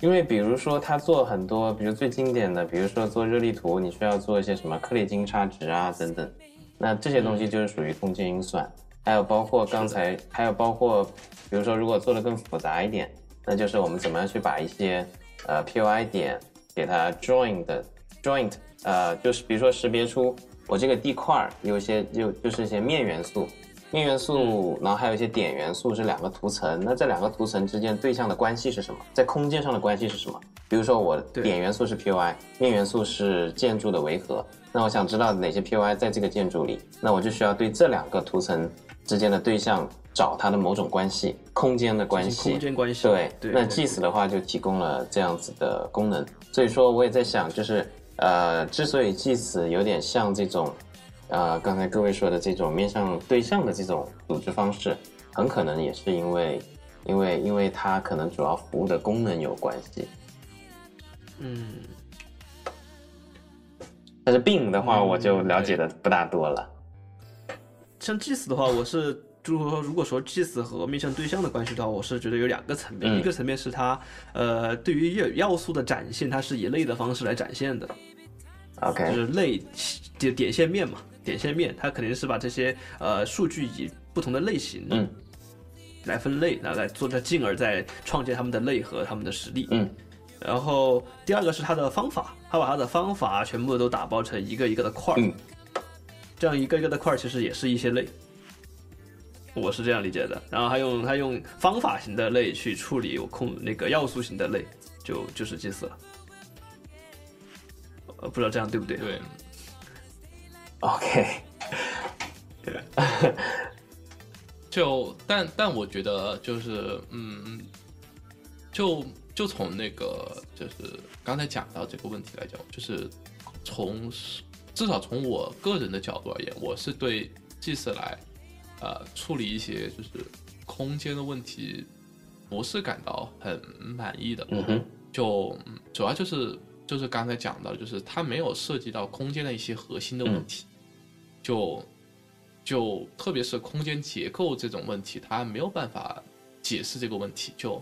因为比如说它做很多，比如最经典的，比如说做热力图，你需要做一些什么克里金差值啊等等，那这些东西就是属于空间运算。还有包括刚才，还有包括，比如说如果做的更复杂一点，那就是我们怎么样去把一些呃 POI 点给它 join 的 joint，呃，就是比如说识别出我这个地块儿有一些有就是一些面元素，面元素，然后还有一些点元素是两个图层。那这两个图层之间对象的关系是什么？在空间上的关系是什么？比如说我点元素是 POI，面元素是建筑的维和。那我想知道哪些 POI 在这个建筑里，那我就需要对这两个图层之间的对象找它的某种关系，空间的关系。空间关系。对，对，那 GIS 的话就提供了这样子的功能，所以说我也在想，就是呃，之所以 GIS 有点像这种，呃，刚才各位说的这种面向对象的这种组织方式，很可能也是因为，因为因为它可能主要服务的功能有关系。嗯，但是 BIM 的话，我就了解的不大多了。像 GIS 的话，我是就是说如果说 GIS 和面向对象的关系的话，我是觉得有两个层面，嗯一个层面是它呃对于要要素的展现，它是以类的方式来展现的，就 OK，就是类就点线面嘛，点线面它肯定是把这些呃数据以不同的类型嗯来分类，然后来做它，进而再创建他们的类和他们的实例。嗯然后第二个是它的方法，它把它的方法全部都打包成一个一个的块儿，嗯这样一个一个的块儿其实也是一些类，我是这样理解的。然后他用他用方法型的类去处理有控那个要素型的类，就就是 GIS 了。呃，不知道这样对不对？对，，OK，就但但我觉得就是嗯，就就从那个就是刚才讲到这个问题来讲，就是从至少从我个人的角度而言，我是对 GIS 来呃处理一些就是空间的问题，不是感到很满意的。嗯哼，就嗯主要就是就是刚才讲到的，就是它没有涉及到空间的一些核心的问题，就就特别是空间结构这种问题，它没有办法解释这个问题。就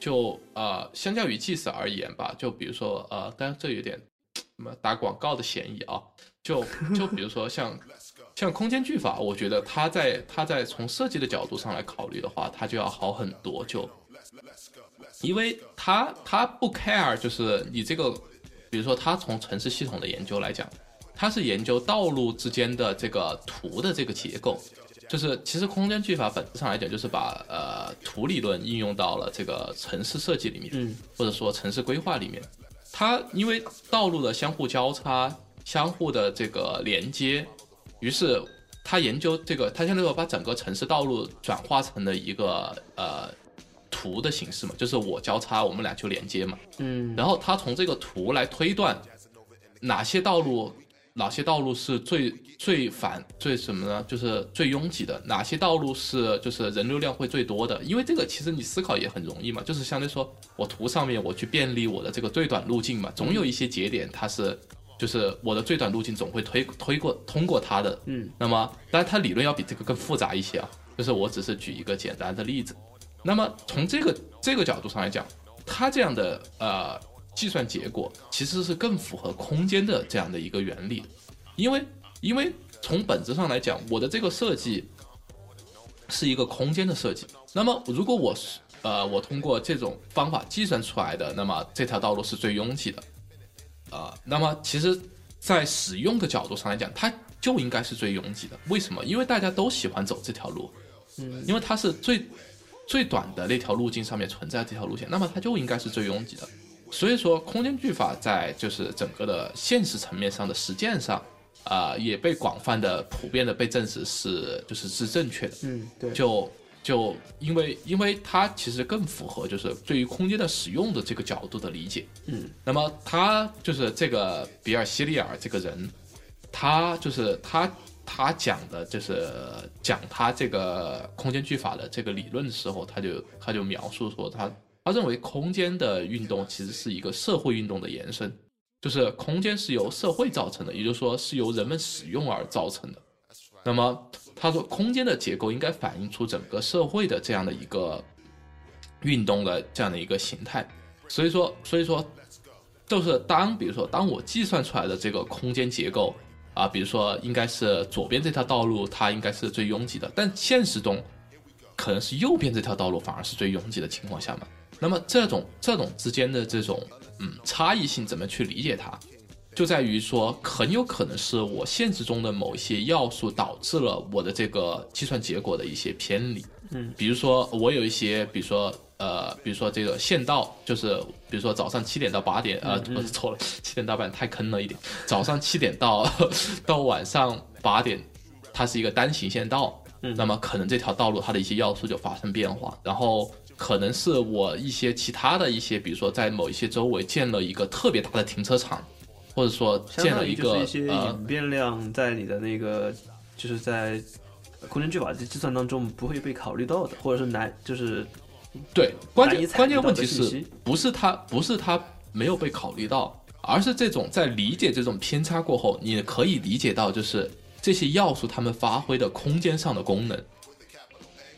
就呃，相较于 GIS 而言吧，就比如说呃，当然这有点什么打广告的嫌疑啊，就 就比如说像。像空间句法，我觉得它在它在从设计的角度上来考虑的话，它就要好很多。就因为它它不 care，就是你这个，比如说他从城市系统的研究来讲，他是研究道路之间的这个图的这个结构。就是其实空间句法本质上来讲，就是把呃图理论应用到了这个城市设计里面，嗯，或者说城市规划里面。它因为道路的相互交叉、相互的这个连接，于是他研究这个，他相当于把整个城市道路转化成了一个呃图的形式嘛，就是我交叉，我们俩就连接嘛。嗯，然后他从这个图来推断哪些道路，哪些道路是最最繁最什么呢？就是最拥挤的，哪些道路是就是人流量会最多的？因为这个其实你思考也很容易嘛，就是相当于说我图上面我去便利我的这个最短路径嘛，总有一些节点它是。就是我的最短路径总会推推过通过它的，嗯，那么当然它理论要比这个更复杂一些啊，就是我只是举一个简单的例子。那么从这个这个角度上来讲，它这样的呃计算结果其实是更符合空间的这样的一个原理，因为因为从本质上来讲，我的这个设计是一个空间的设计。那么如果我是呃我通过这种方法计算出来的，那么这条道路是最拥挤的，啊、那么其实，在使用的角度上来讲，它就应该是最拥挤的。为什么？因为大家都喜欢走这条路，嗯，因为它是最最短的那条路径上面存在这条路线，那么它就应该是最拥挤的。所以说，空间句法在就是整个的现实层面上的实践上，啊、也被广泛的、普遍的被证实是就是是正确的。嗯，对，就就因为因为它其实更符合就是对于空间的使用的这个角度的理解。嗯，那么他就是这个比尔希利尔这个人，他就是他他讲的就是讲他这个空间句法的这个理论的时候，他就他就描述说他他认为空间的运动其实是一个社会运动的延伸，就是空间是由社会造成的，也就是说是由人们使用而造成的。那么他说，空间的结构应该反映出整个社会的这样的一个运动的这样的一个形态。所以说，所以说，就是当比如说，当我计算出来的这个空间结构啊，比如说应该是左边这条道路它应该是最拥挤的，但现实中可能是右边这条道路反而是最拥挤的情况下嘛。那么这种这种之间的这种嗯差异性怎么去理解它？就在于说，很有可能是我现实中的某一些要素导致了我的这个计算结果的一些偏离。嗯，比如说我有一些，比如说呃，比如说这个限道，就是比如说早上七点到八点，呃，我错了，七点到八点太坑了一点，早上七点到 到晚上八点，它是一个单行线道，嗯那么可能这条道路它的一些要素就发生变化，然后可能是我一些其他的一些，比如说在某一些周围建了一个特别大的停车场，或者说建了一个就是一些呃变量在你的那个就是在空间句法的计算当中不会被考虑到的，或者是难就是对，关键关键问题是不是他不是他没有被考虑到，而是这种在理解这种偏差过后，你可以理解到就是这些要素它们发挥的空间上的功能，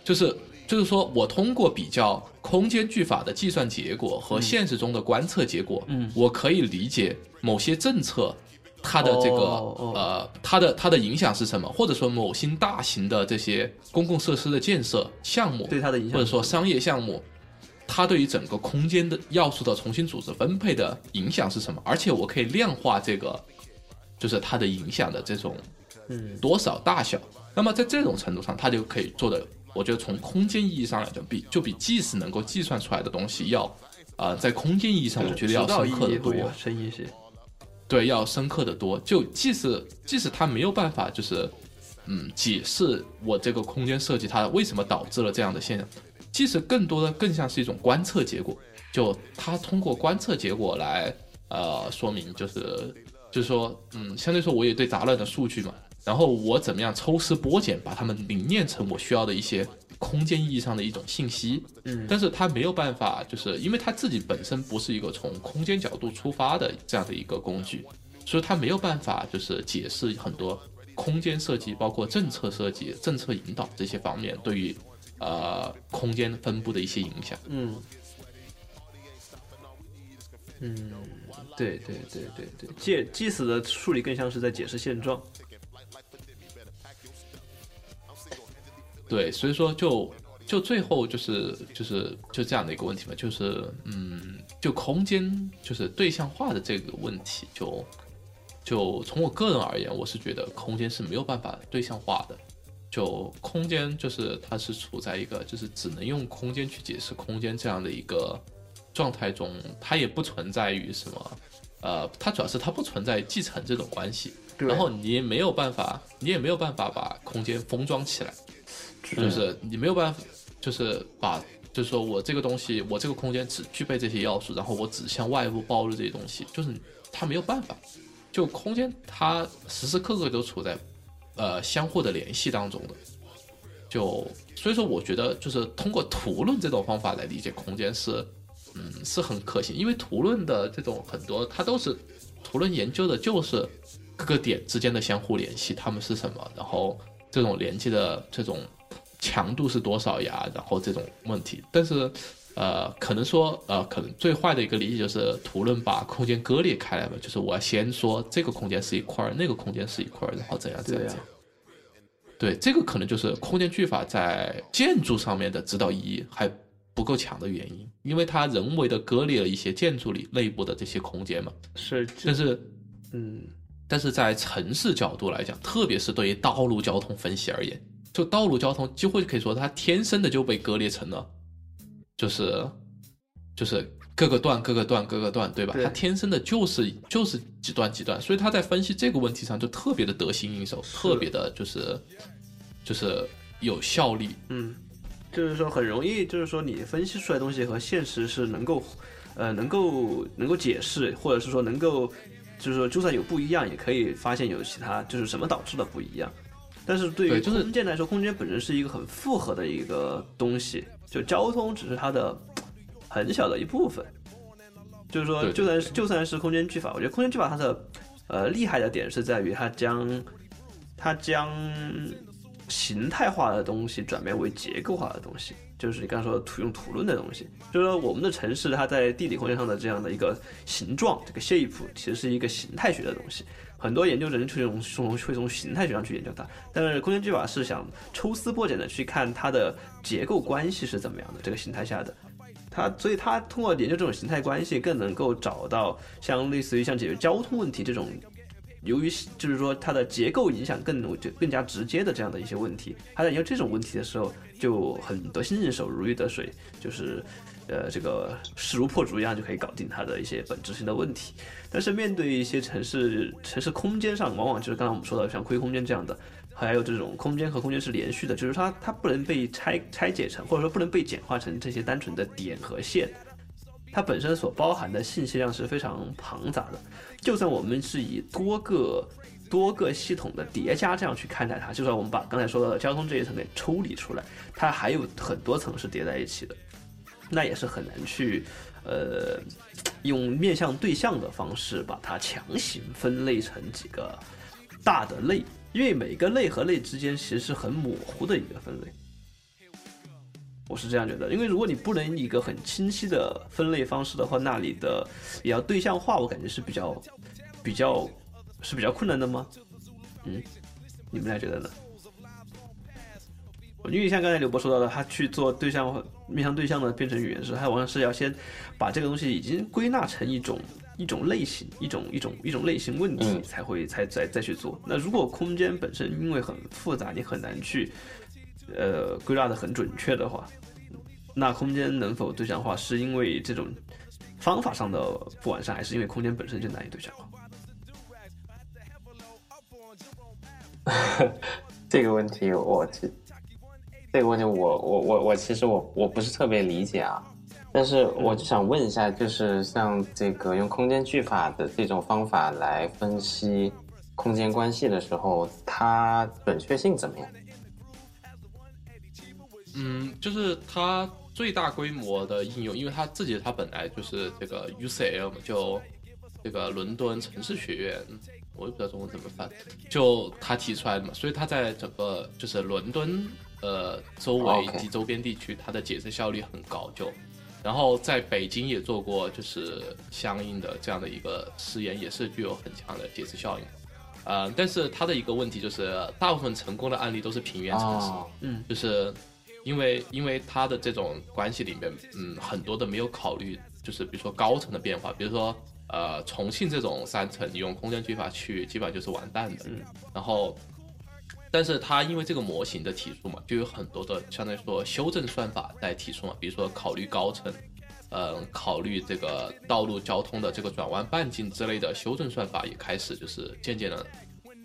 就是就是说我通过比较空间句法的计算结果和现实中的观测结果，嗯。我可以理解某些政策。它的这个、呃，它的它的影响是什么？或者说某些大型的这些公共设施的建设项目，对它的影响或者说商业项目，它对于整个空间的要素的重新组织分配的影响是什么？而且我可以量化这个，就是它的影响的这种嗯多少大小。那么在这种程度上，它就可以做的，我觉得从空间意义上来讲，比就比即使能够计算出来的东西要，啊，在空间意义上，我觉得要深刻的多深一些。对，要深刻的多。就即使即使他没有办法，就是嗯解释我这个空间设计它为什么导致了这样的现象，即使更多的更像是一种观测结果。就他通过观测结果来呃说明，就是就是说嗯，相对说我也对杂乱的数据嘛，然后我怎么样抽丝剥茧，把它们凝练成我需要的一些空间意义上的一种信息。嗯但是他没有办法，就是因为他自己本身不是一个从空间角度出发的这样的一个工具，所以他没有办法就是解释很多空间设计，包括政策设计、政策引导这些方面对于呃空间分布的一些影响。嗯嗯，对对对对对，借即使的处理更像是在解释现状。对，所以说就就最后就是就是就这样的一个问题嘛，就是嗯，就空间就是对象化的这个问题，就就从我个人而言，我是觉得空间是没有办法对象化的。就空间就是它是处在一个就是只能用空间去解释空间这样的一个状态中，它也不存在于什么，呃，它主要是它不存在继承这种关系，然后你也没有办法，你也没有办法把空间封装起来，就是你没有办法，就是把，就是说我这个东西，我这个空间只具备这些要素，然后我只向外部暴露这些东西，就是它没有办法，就空间它时时刻刻都处在呃相互的联系当中的，就所以说我觉得就是通过图论这种方法来理解空间是，嗯是很可行，因为图论的这种很多它都是图论研究的就是各个点之间的相互联系，它们是什么，然后这种连接的这种强度是多少呀，然后这种问题，但是。呃，可能说，呃，可能最坏的一个理解就是图论把空间割裂开来吧，就是我要先说这个空间是一块儿，那个空间是一块儿，然后怎样怎样对呀怎样。对，这个可能就是空间句法在建筑上面的指导意义还不够强的原因，因为它人为的割裂了一些建筑里内部的这些空间嘛。是，但是，嗯，但是在城市角度来讲，特别是对于道路交通分析而言，就道路交通几乎可以说它天生的就被割裂成了，就是就是各个段、各个段、各个段，对吧？对它天生的就是就是几段几段，所以他在分析这个问题上就特别的得心应手，特别的就是就是有效率。嗯，就是说很容易，就是说你分析出来的东西和现实是能够，呃，能够能够解释，或者是说能够，就是说就算有不一样，也可以发现有其他就是什么导致的不一样。但是对于空间来说，空间本身是一个很复合的一个东西，就交通只是它的很小的一部分。就是说，就算是就算是空间句法，我觉得空间句法它的呃厉害的点是在于它将它将形态化的东西转变为结构化的东西，就是你刚才说的图用图论的东西，就是说我们的城市它在地理空间上的这样的一个形状，这个 shape 其实是一个形态学的东西。很多研究人会从从会从形态学上去研究它，但是空间句法是想抽丝剥茧的去看它的结构关系是怎么样的，这个形态下的。它所以它通过研究这种形态关系，更能够找到像类似于像解决交通问题这种，由于就是说它的结构影响更就更加直接的这样的一些问题，它在研究这种问题的时候就很得心应手，如鱼得水，就是。呃，这个势如破竹一样就可以搞定它的一些本质性的问题，但是面对一些城市城市空间上，往往就是刚才我们说到像亏空间这样的，还有这种空间和空间是连续的，就是它它不能被拆拆解成，或者说不能被简化成这些单纯的点和线，它本身所包含的信息量是非常庞杂的。就算我们是以多个多个系统的叠加这样去看待它，就算我们把刚才说到的交通这一层给抽离出来，它还有很多层是叠在一起的。那也是很难去，呃，用面向对象的方式把它强行分类成几个大的类，因为每个类和类之间其实是很模糊的一个分类。我是这样觉得，因为如果你不能一个很清晰的分类方式的话，那里的也要对象化，我感觉是比较比较是比较困难的吗？嗯，你们俩觉得呢？因为像刚才刘博说到的，他去做对象面向对象呢变成语言时，它往往是要先把这个东西已经归纳成一种一种类型，一种一种一种类型问题，才会才再再去做。那如果空间本身因为很复杂，你很难去呃归纳的很准确的话，那空间能否对象化，是因为这种方法上的不完善，还是因为空间本身就难以对象化？这个问题我。这个问题我我我我其实我我不是特别理解啊，但是我就想问一下，就是像这个用空间句法的这种方法来分析空间关系的时候，它准确性怎么样？嗯，就是它最大规模的应用，因为它自己它本来就是这个 UCL 嘛，就这个伦敦城市学院，我也不知道中文怎么翻，就他提出来的嘛，所以它在整个就是伦敦。呃，周围以及周边地区，它的解释效率很高，就，然后在北京也做过，就是相应的这样的一个试验，也是具有很强的解释效应。呃，但是它的一个问题就是，大部分成功的案例都是平原城市，嗯，就是因为因为它的这种关系里面，嗯，很多的没有考虑，就是比如说高层的变化，比如说呃重庆这种三层，你用空间句法去，基本上就是完蛋的，嗯，然后。但是它因为这个模型的提出嘛，就有很多的相当于说修正算法在提出嘛，比如说考虑高层，嗯，考虑这个道路交通的这个转弯半径之类的修正算法也开始就是渐渐的，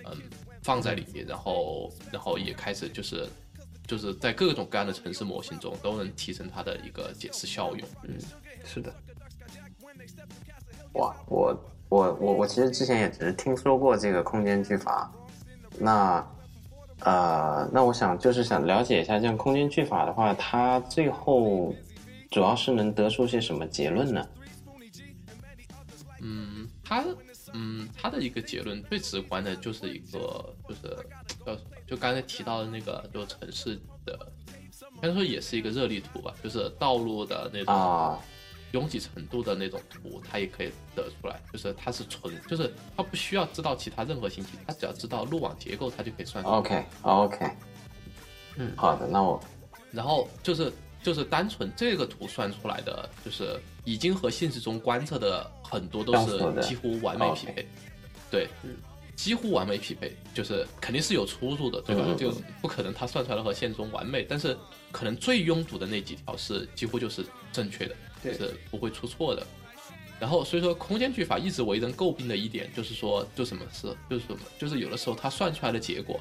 嗯，放在里面，然后然后也开始就是就是在各种各样的城市模型中都能提升它的一个解释效用。嗯，是的。哇，我我我我其实之前也只是听说过这个空间句法，那。呃，那我想就是想了解一下，这样空间句法的话，它最后主要是能得出些什么结论呢？嗯，它，嗯，它的一个结论最直观的就是一个，就是叫就刚才提到的那个，就城市的，应该说也是一个热力图吧，就是道路的那种。拥挤程度的那种图，它也可以得出来，就是它是纯，就是它不需要知道其他任何信息，它只要知道路网结构，它就可以算出来。OK，OK，嗯，好的，那我，然后就是就是单纯这个图算出来的，就是已经和现实中观测的很多都是几乎完美匹配，对，几乎完美匹配，就是肯定是有出入的，对吧？就不可能它算出来的和现实中完美，但是可能最拥堵的那几条是几乎就是正确的。是不会出错的，然后所以说空间句法一直为人诟病的一点就是说，就什么是就是什么，就是有的时候它算出来的结果，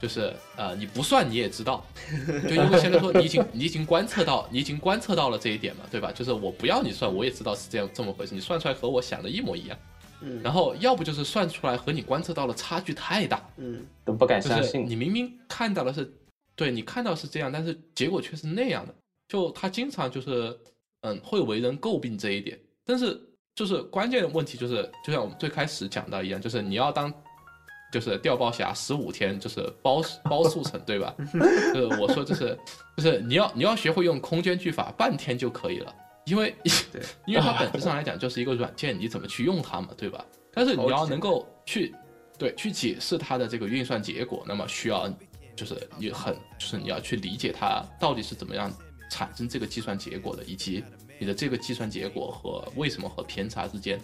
就是呃你不算你也知道，就因为现在说你已经你已经观测到你已经观测到了这一点嘛，对吧？就是我不要你算，我也知道是这样这么回事，你算出来和我想的一模一样，嗯，然后要不就是算出来和你观测到的差距太大，嗯，都不敢相信，你明明看到的是，对你看到是这样，但是结果却是那样的，就他经常就是。嗯，会为人诟病这一点，但是就是关键的问题就是，就像我们最开始讲到一样，就是你要当就是调包侠十五天，就是包包速成，对吧？就是我说就是就是你要你要学会用空间句法，半天就可以了，因为因为它本质上来讲就是一个软件，你怎么去用它嘛，对吧？但是你要能够去对去解释它的这个运算结果，那么需要就是你很就是你要去理解它到底是怎么样。产生这个计算结果的，以及你的这个计算结果和为什么和偏差之间，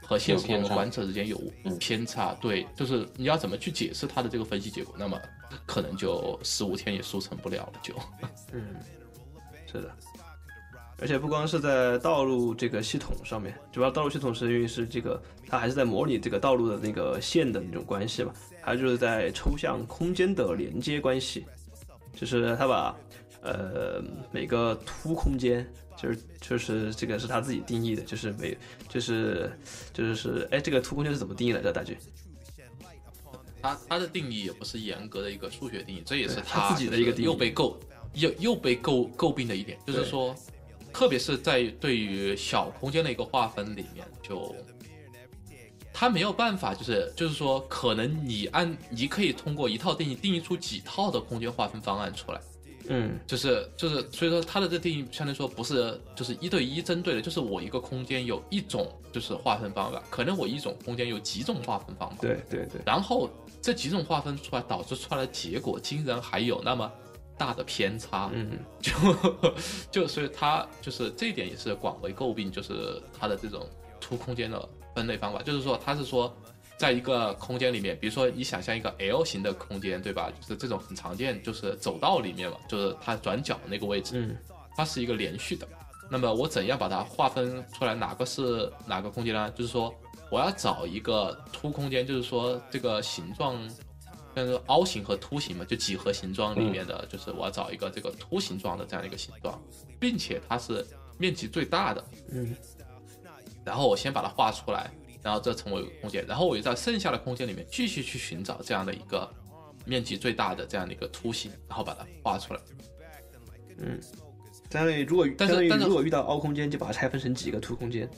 和现实中的观测之间有偏差？对，就是你要怎么去解释它的这个分析结果？那么可能就十五天也速成不了了，就。嗯，是的。而且不光是在道路这个系统上面，主要道路系统是因为是这个，它还是在模拟这个道路的那个线的那种关系嘛，还有就是在抽象空间的连接关系，就是它把呃每个凸空间，就是就是这个是他自己定义的，就是每就是就是是哎这个凸空间是怎么定义来着，大局？他他的定义也不是严格的一个数学定义，这也是他自己的一个又被诟又又被诟诟病的一点，就是说。特别是在对于小空间的一个划分里面，就他没有办法，就是就是说，可能你按你可以通过一套定义定义出几套的空间划分方案出来，嗯，就是就是，所以说它的这定义相对来说不是就是一对一针对的，就是我一个空间有一种就是划分方法，可能我一种空间有几种划分方法，对对对，然后这几种划分出来导致出来的结果，竟然还有那么。大的偏差，嗯，就就所以它就是这一点也是广为诟病，就是它的这种凸空间的分类方法，就是说它是说，在一个空间里面，比如说你想象一个 L 型的空间，对吧？就是这种很常见，就是走道里面嘛，就是它转角那个位置，嗯，它是一个连续的。那么我怎样把它划分出来，哪个是哪个空间呢？就是说我要找一个凸空间，就是说这个形状。像是凹形和凸形嘛，就几何形状里面的，就是我要找一个这个凸形状的这样一个形状，并且它是面积最大的，嗯，然后我先把它画出来，然后这成为空间，然后我就在剩下的空间里面继续去寻找这样的一个面积最大的这样的一个图形，然后把它画出来，嗯，相当于如果但是但是如果遇到凹空间，就把它拆分成几个凸空间，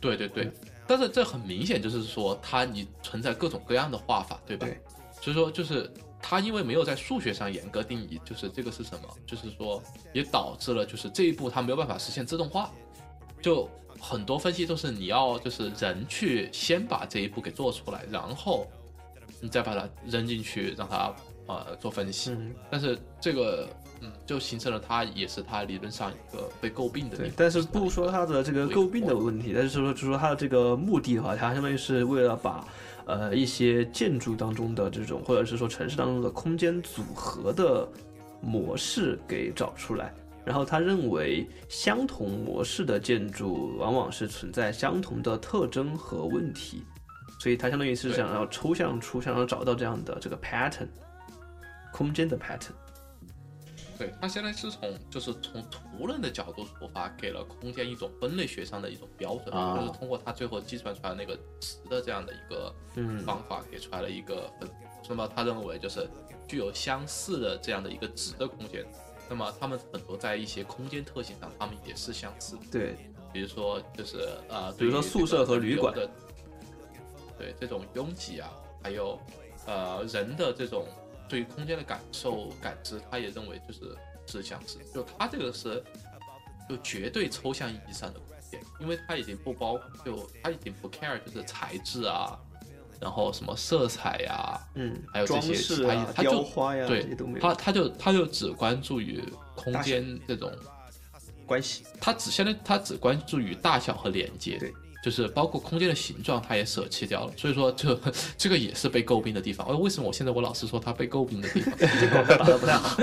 对对对，但是这很明显就是说它你存在各种各样的画法，对吧？对。所以说，就是它因为没有在数学上严格定义，就是这个是什么，就是说也导致了，就是这一步它没有办法实现自动化，就很多分析都是你要就是人去先把这一步给做出来，然后你再把它扔进去让它呃做分析。但是这个嗯，就形成了它也是它理论上一个被诟病的。对，但是不说它的这个诟病的问题，但是说就说它的这个目的的话，它相当于是为了把。呃，一些建筑当中的这种，或者是说城市当中的空间组合的模式给找出来，然后他认为相同模式的建筑往往是存在相同的特征和问题，所以他相当于是想要抽象出，想要找到这样的这个 pattern，空间的 pattern。对，他现在是从就是从图论的角度出发，给了空间一种分类学上的一种标准，就是通过他最后计算出来那个值的这样的一个方法，给出来了一个分。那么他认为就是具有相似的这样的一个值的空间，那么他们很多在一些空间特性上，他们也是相似的。对，比如说就是呃，比如说宿舍和旅馆的，对这种拥挤啊，还有呃人的这种。对于空间的感受感知，他也认为就是是相似，就他这个是就绝对抽象意义上的空间，因为他已经不包，就他已经不 care 就是材质啊，然后什么色彩呀，嗯，还有这些其他，他就对，他他就他就只关注于空间这种关系，他只相当于他只关注于大小和连接，对。就是包括空间的形状，他也舍弃掉了，所以说这 这个也是被诟病的地方。哎，为什么我现在我老是说他被诟病的地方？这广告打的不太好。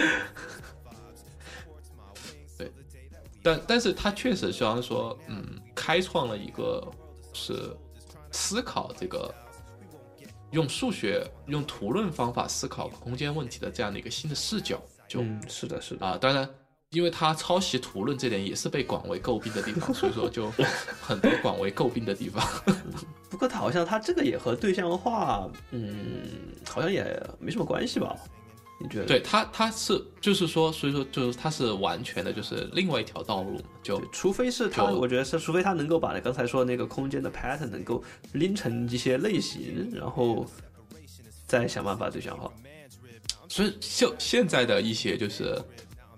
对，但但是他确实，像说，嗯，开创了一个是思考这个用数学、用图论方法思考空间问题的这样的一个新的视角。就嗯，是的，是的啊，当然。因为他抄袭图论这点也是被广为诟病的地方，所以说就很多广为诟病的地方。不过他好像他这个也和对象化，嗯，好像也没什么关系吧？你觉得？对他，他是就是说，所以说就是他是完全的就是另外一条道路，就除非是他，我觉得是除非他能够把你刚才说的那个空间的 pattern 能够拎成一些类型，然后再想办法对象化。所以就现在的一些就是。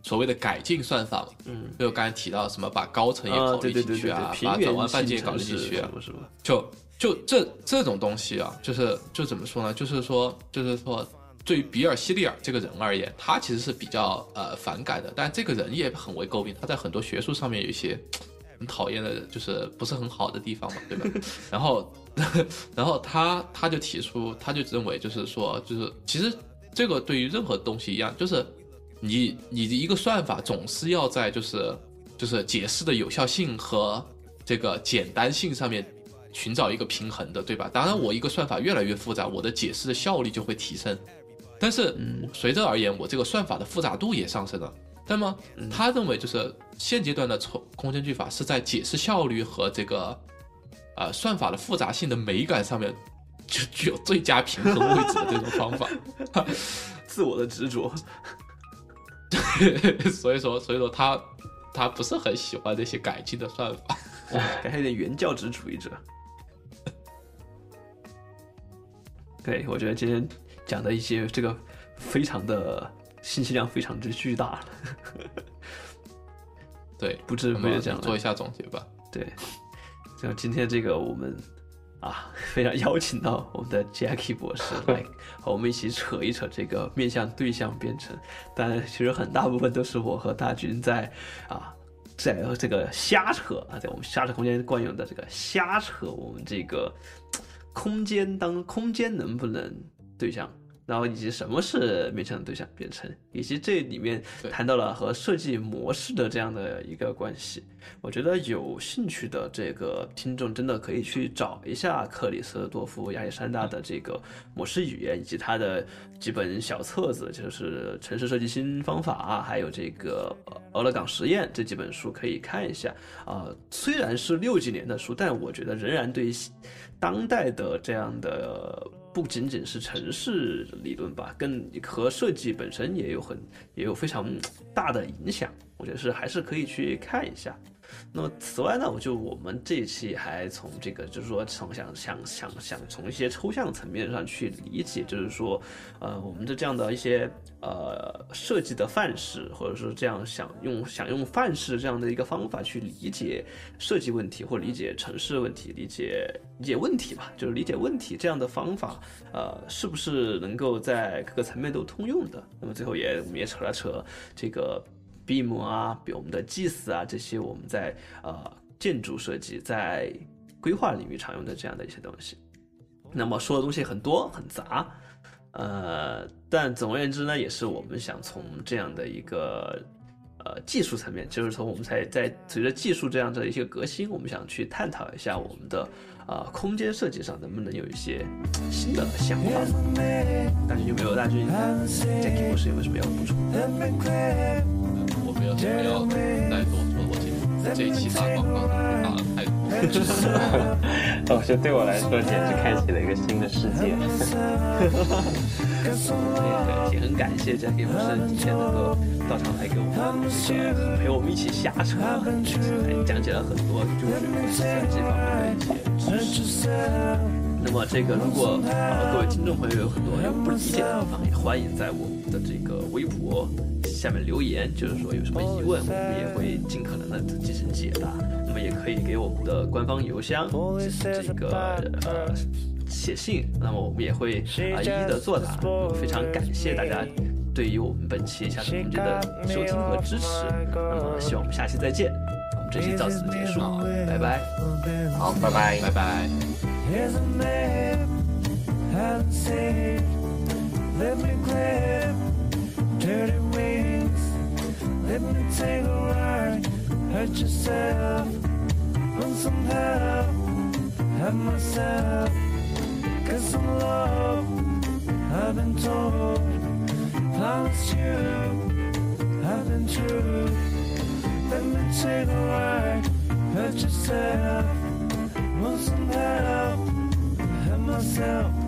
所谓的改进算法嘛，嗯，就刚才提到什么把高层也考虑进去啊，把转弯半径考虑进去啊，就就这这种东西啊，就是就怎么说呢？就是说就是说，对于比尔·希利尔这个人而言，他其实是比较呃反感的，但这个人也很为诟病，他在很多学术上面有一些很讨厌的，就是不是很好的地方嘛，对吧？然后，然后他他就提出，他就认为就是说，就是其实这个对于任何东西一样，就是你你的一个算法总是要在就是就是解释的有效性和这个简单性上面寻找一个平衡的，对吧？当然，我一个算法越来越复杂，我的解释的效率就会提升，但是随着而言，我这个算法的复杂度也上升了。那么他认为就是现阶段的抽空间句法是在解释效率和这个呃算法的复杂性的美感上面就具有最佳平衡位置的这种方法，自我的执着。所以说，所以说他他不是很喜欢那些改进的算法，感觉有点原教旨主义者。对，我觉得今天讲的一些这个非常的。信息量非常之巨大，对，不知不觉讲了做一下总结吧。对，就今天这个我们啊，非常邀请到我们的 Jackie 博士 来和我们一起扯一扯这个面向对象编程。当然，其实很大部分都是我和大军在啊，在这个瞎扯啊，在我们瞎扯空间惯用的这个瞎扯，我们这个空间当空间能不能对象。然后以及什么是面向对象编程，以及这里面谈到了和设计模式的这样的一个关系，我觉得有兴趣的这个听众真的可以去找一下克里斯多夫亚历山大的这个模式语言，以及他的几本小册子，就是城市设计新方法，还有这个俄勒冈实验这几本书可以看一下啊。虽然是六几年的书，但我觉得仍然对当代的这样的。不仅仅是城市理论吧，更和设计本身也有很也有非常大的影响。我觉得是还是可以去看一下。那么此外呢，我就我们这一期还从这个就是说从想想想想从一些抽象层面上去理解，就是说，呃，我们的这样的一些呃设计的范式，或者说这样想用想用范式这样的一个方法去理解设计问题或理解城市问题，理解理解问题吧，就是理解问题这样的方法，呃，是不是能够在各个层面都通用的？那么最后也我们也扯了扯这个。BIM 啊，比如我们的 GIS 啊，这些我们在呃建筑设计、在规划领域常用的这样的一些东西。那么说的东西很多很杂，呃，但总而言之呢，也是我们想从这样的一个呃技术层面，就是从我们在在随着技术这样的一些革新，我们想去探讨一下我们的呃空间设计上能不能有一些新的想法。大军有没有？大军，Jackie 博士有没有什么要补充？没有什么要再多说，我这这一期打广告打了太多。哦，这对我来说简直开启了一个新的世界。也很感谢 Jackie 博士今天能够到场来给我们陪我们一起瞎扯，讲解了很多就是设计方面的一些知识。那么这个，如果呃各位听众朋友有很多有不理解的地方，也欢迎在我们的这个微博下面留言，就是说有什么疑问，我们也会尽可能的进行解答。那么也可以给我们的官方邮箱进行这个呃写信，那么我们也会啊一一的作答。非常感谢大家对于我们本期下次空间的收听和支持。那么希望我们下期再见。我们这期到此结束，拜拜。好，拜拜，拜拜。Here's a map, hide and Let me grab dirty wings. Let me take a ride. Hurt yourself. Want some help? Have myself. Get some love. I've been told. Promise you. I've been true. Let me take a ride. Hurt yourself. Muslim, have myself.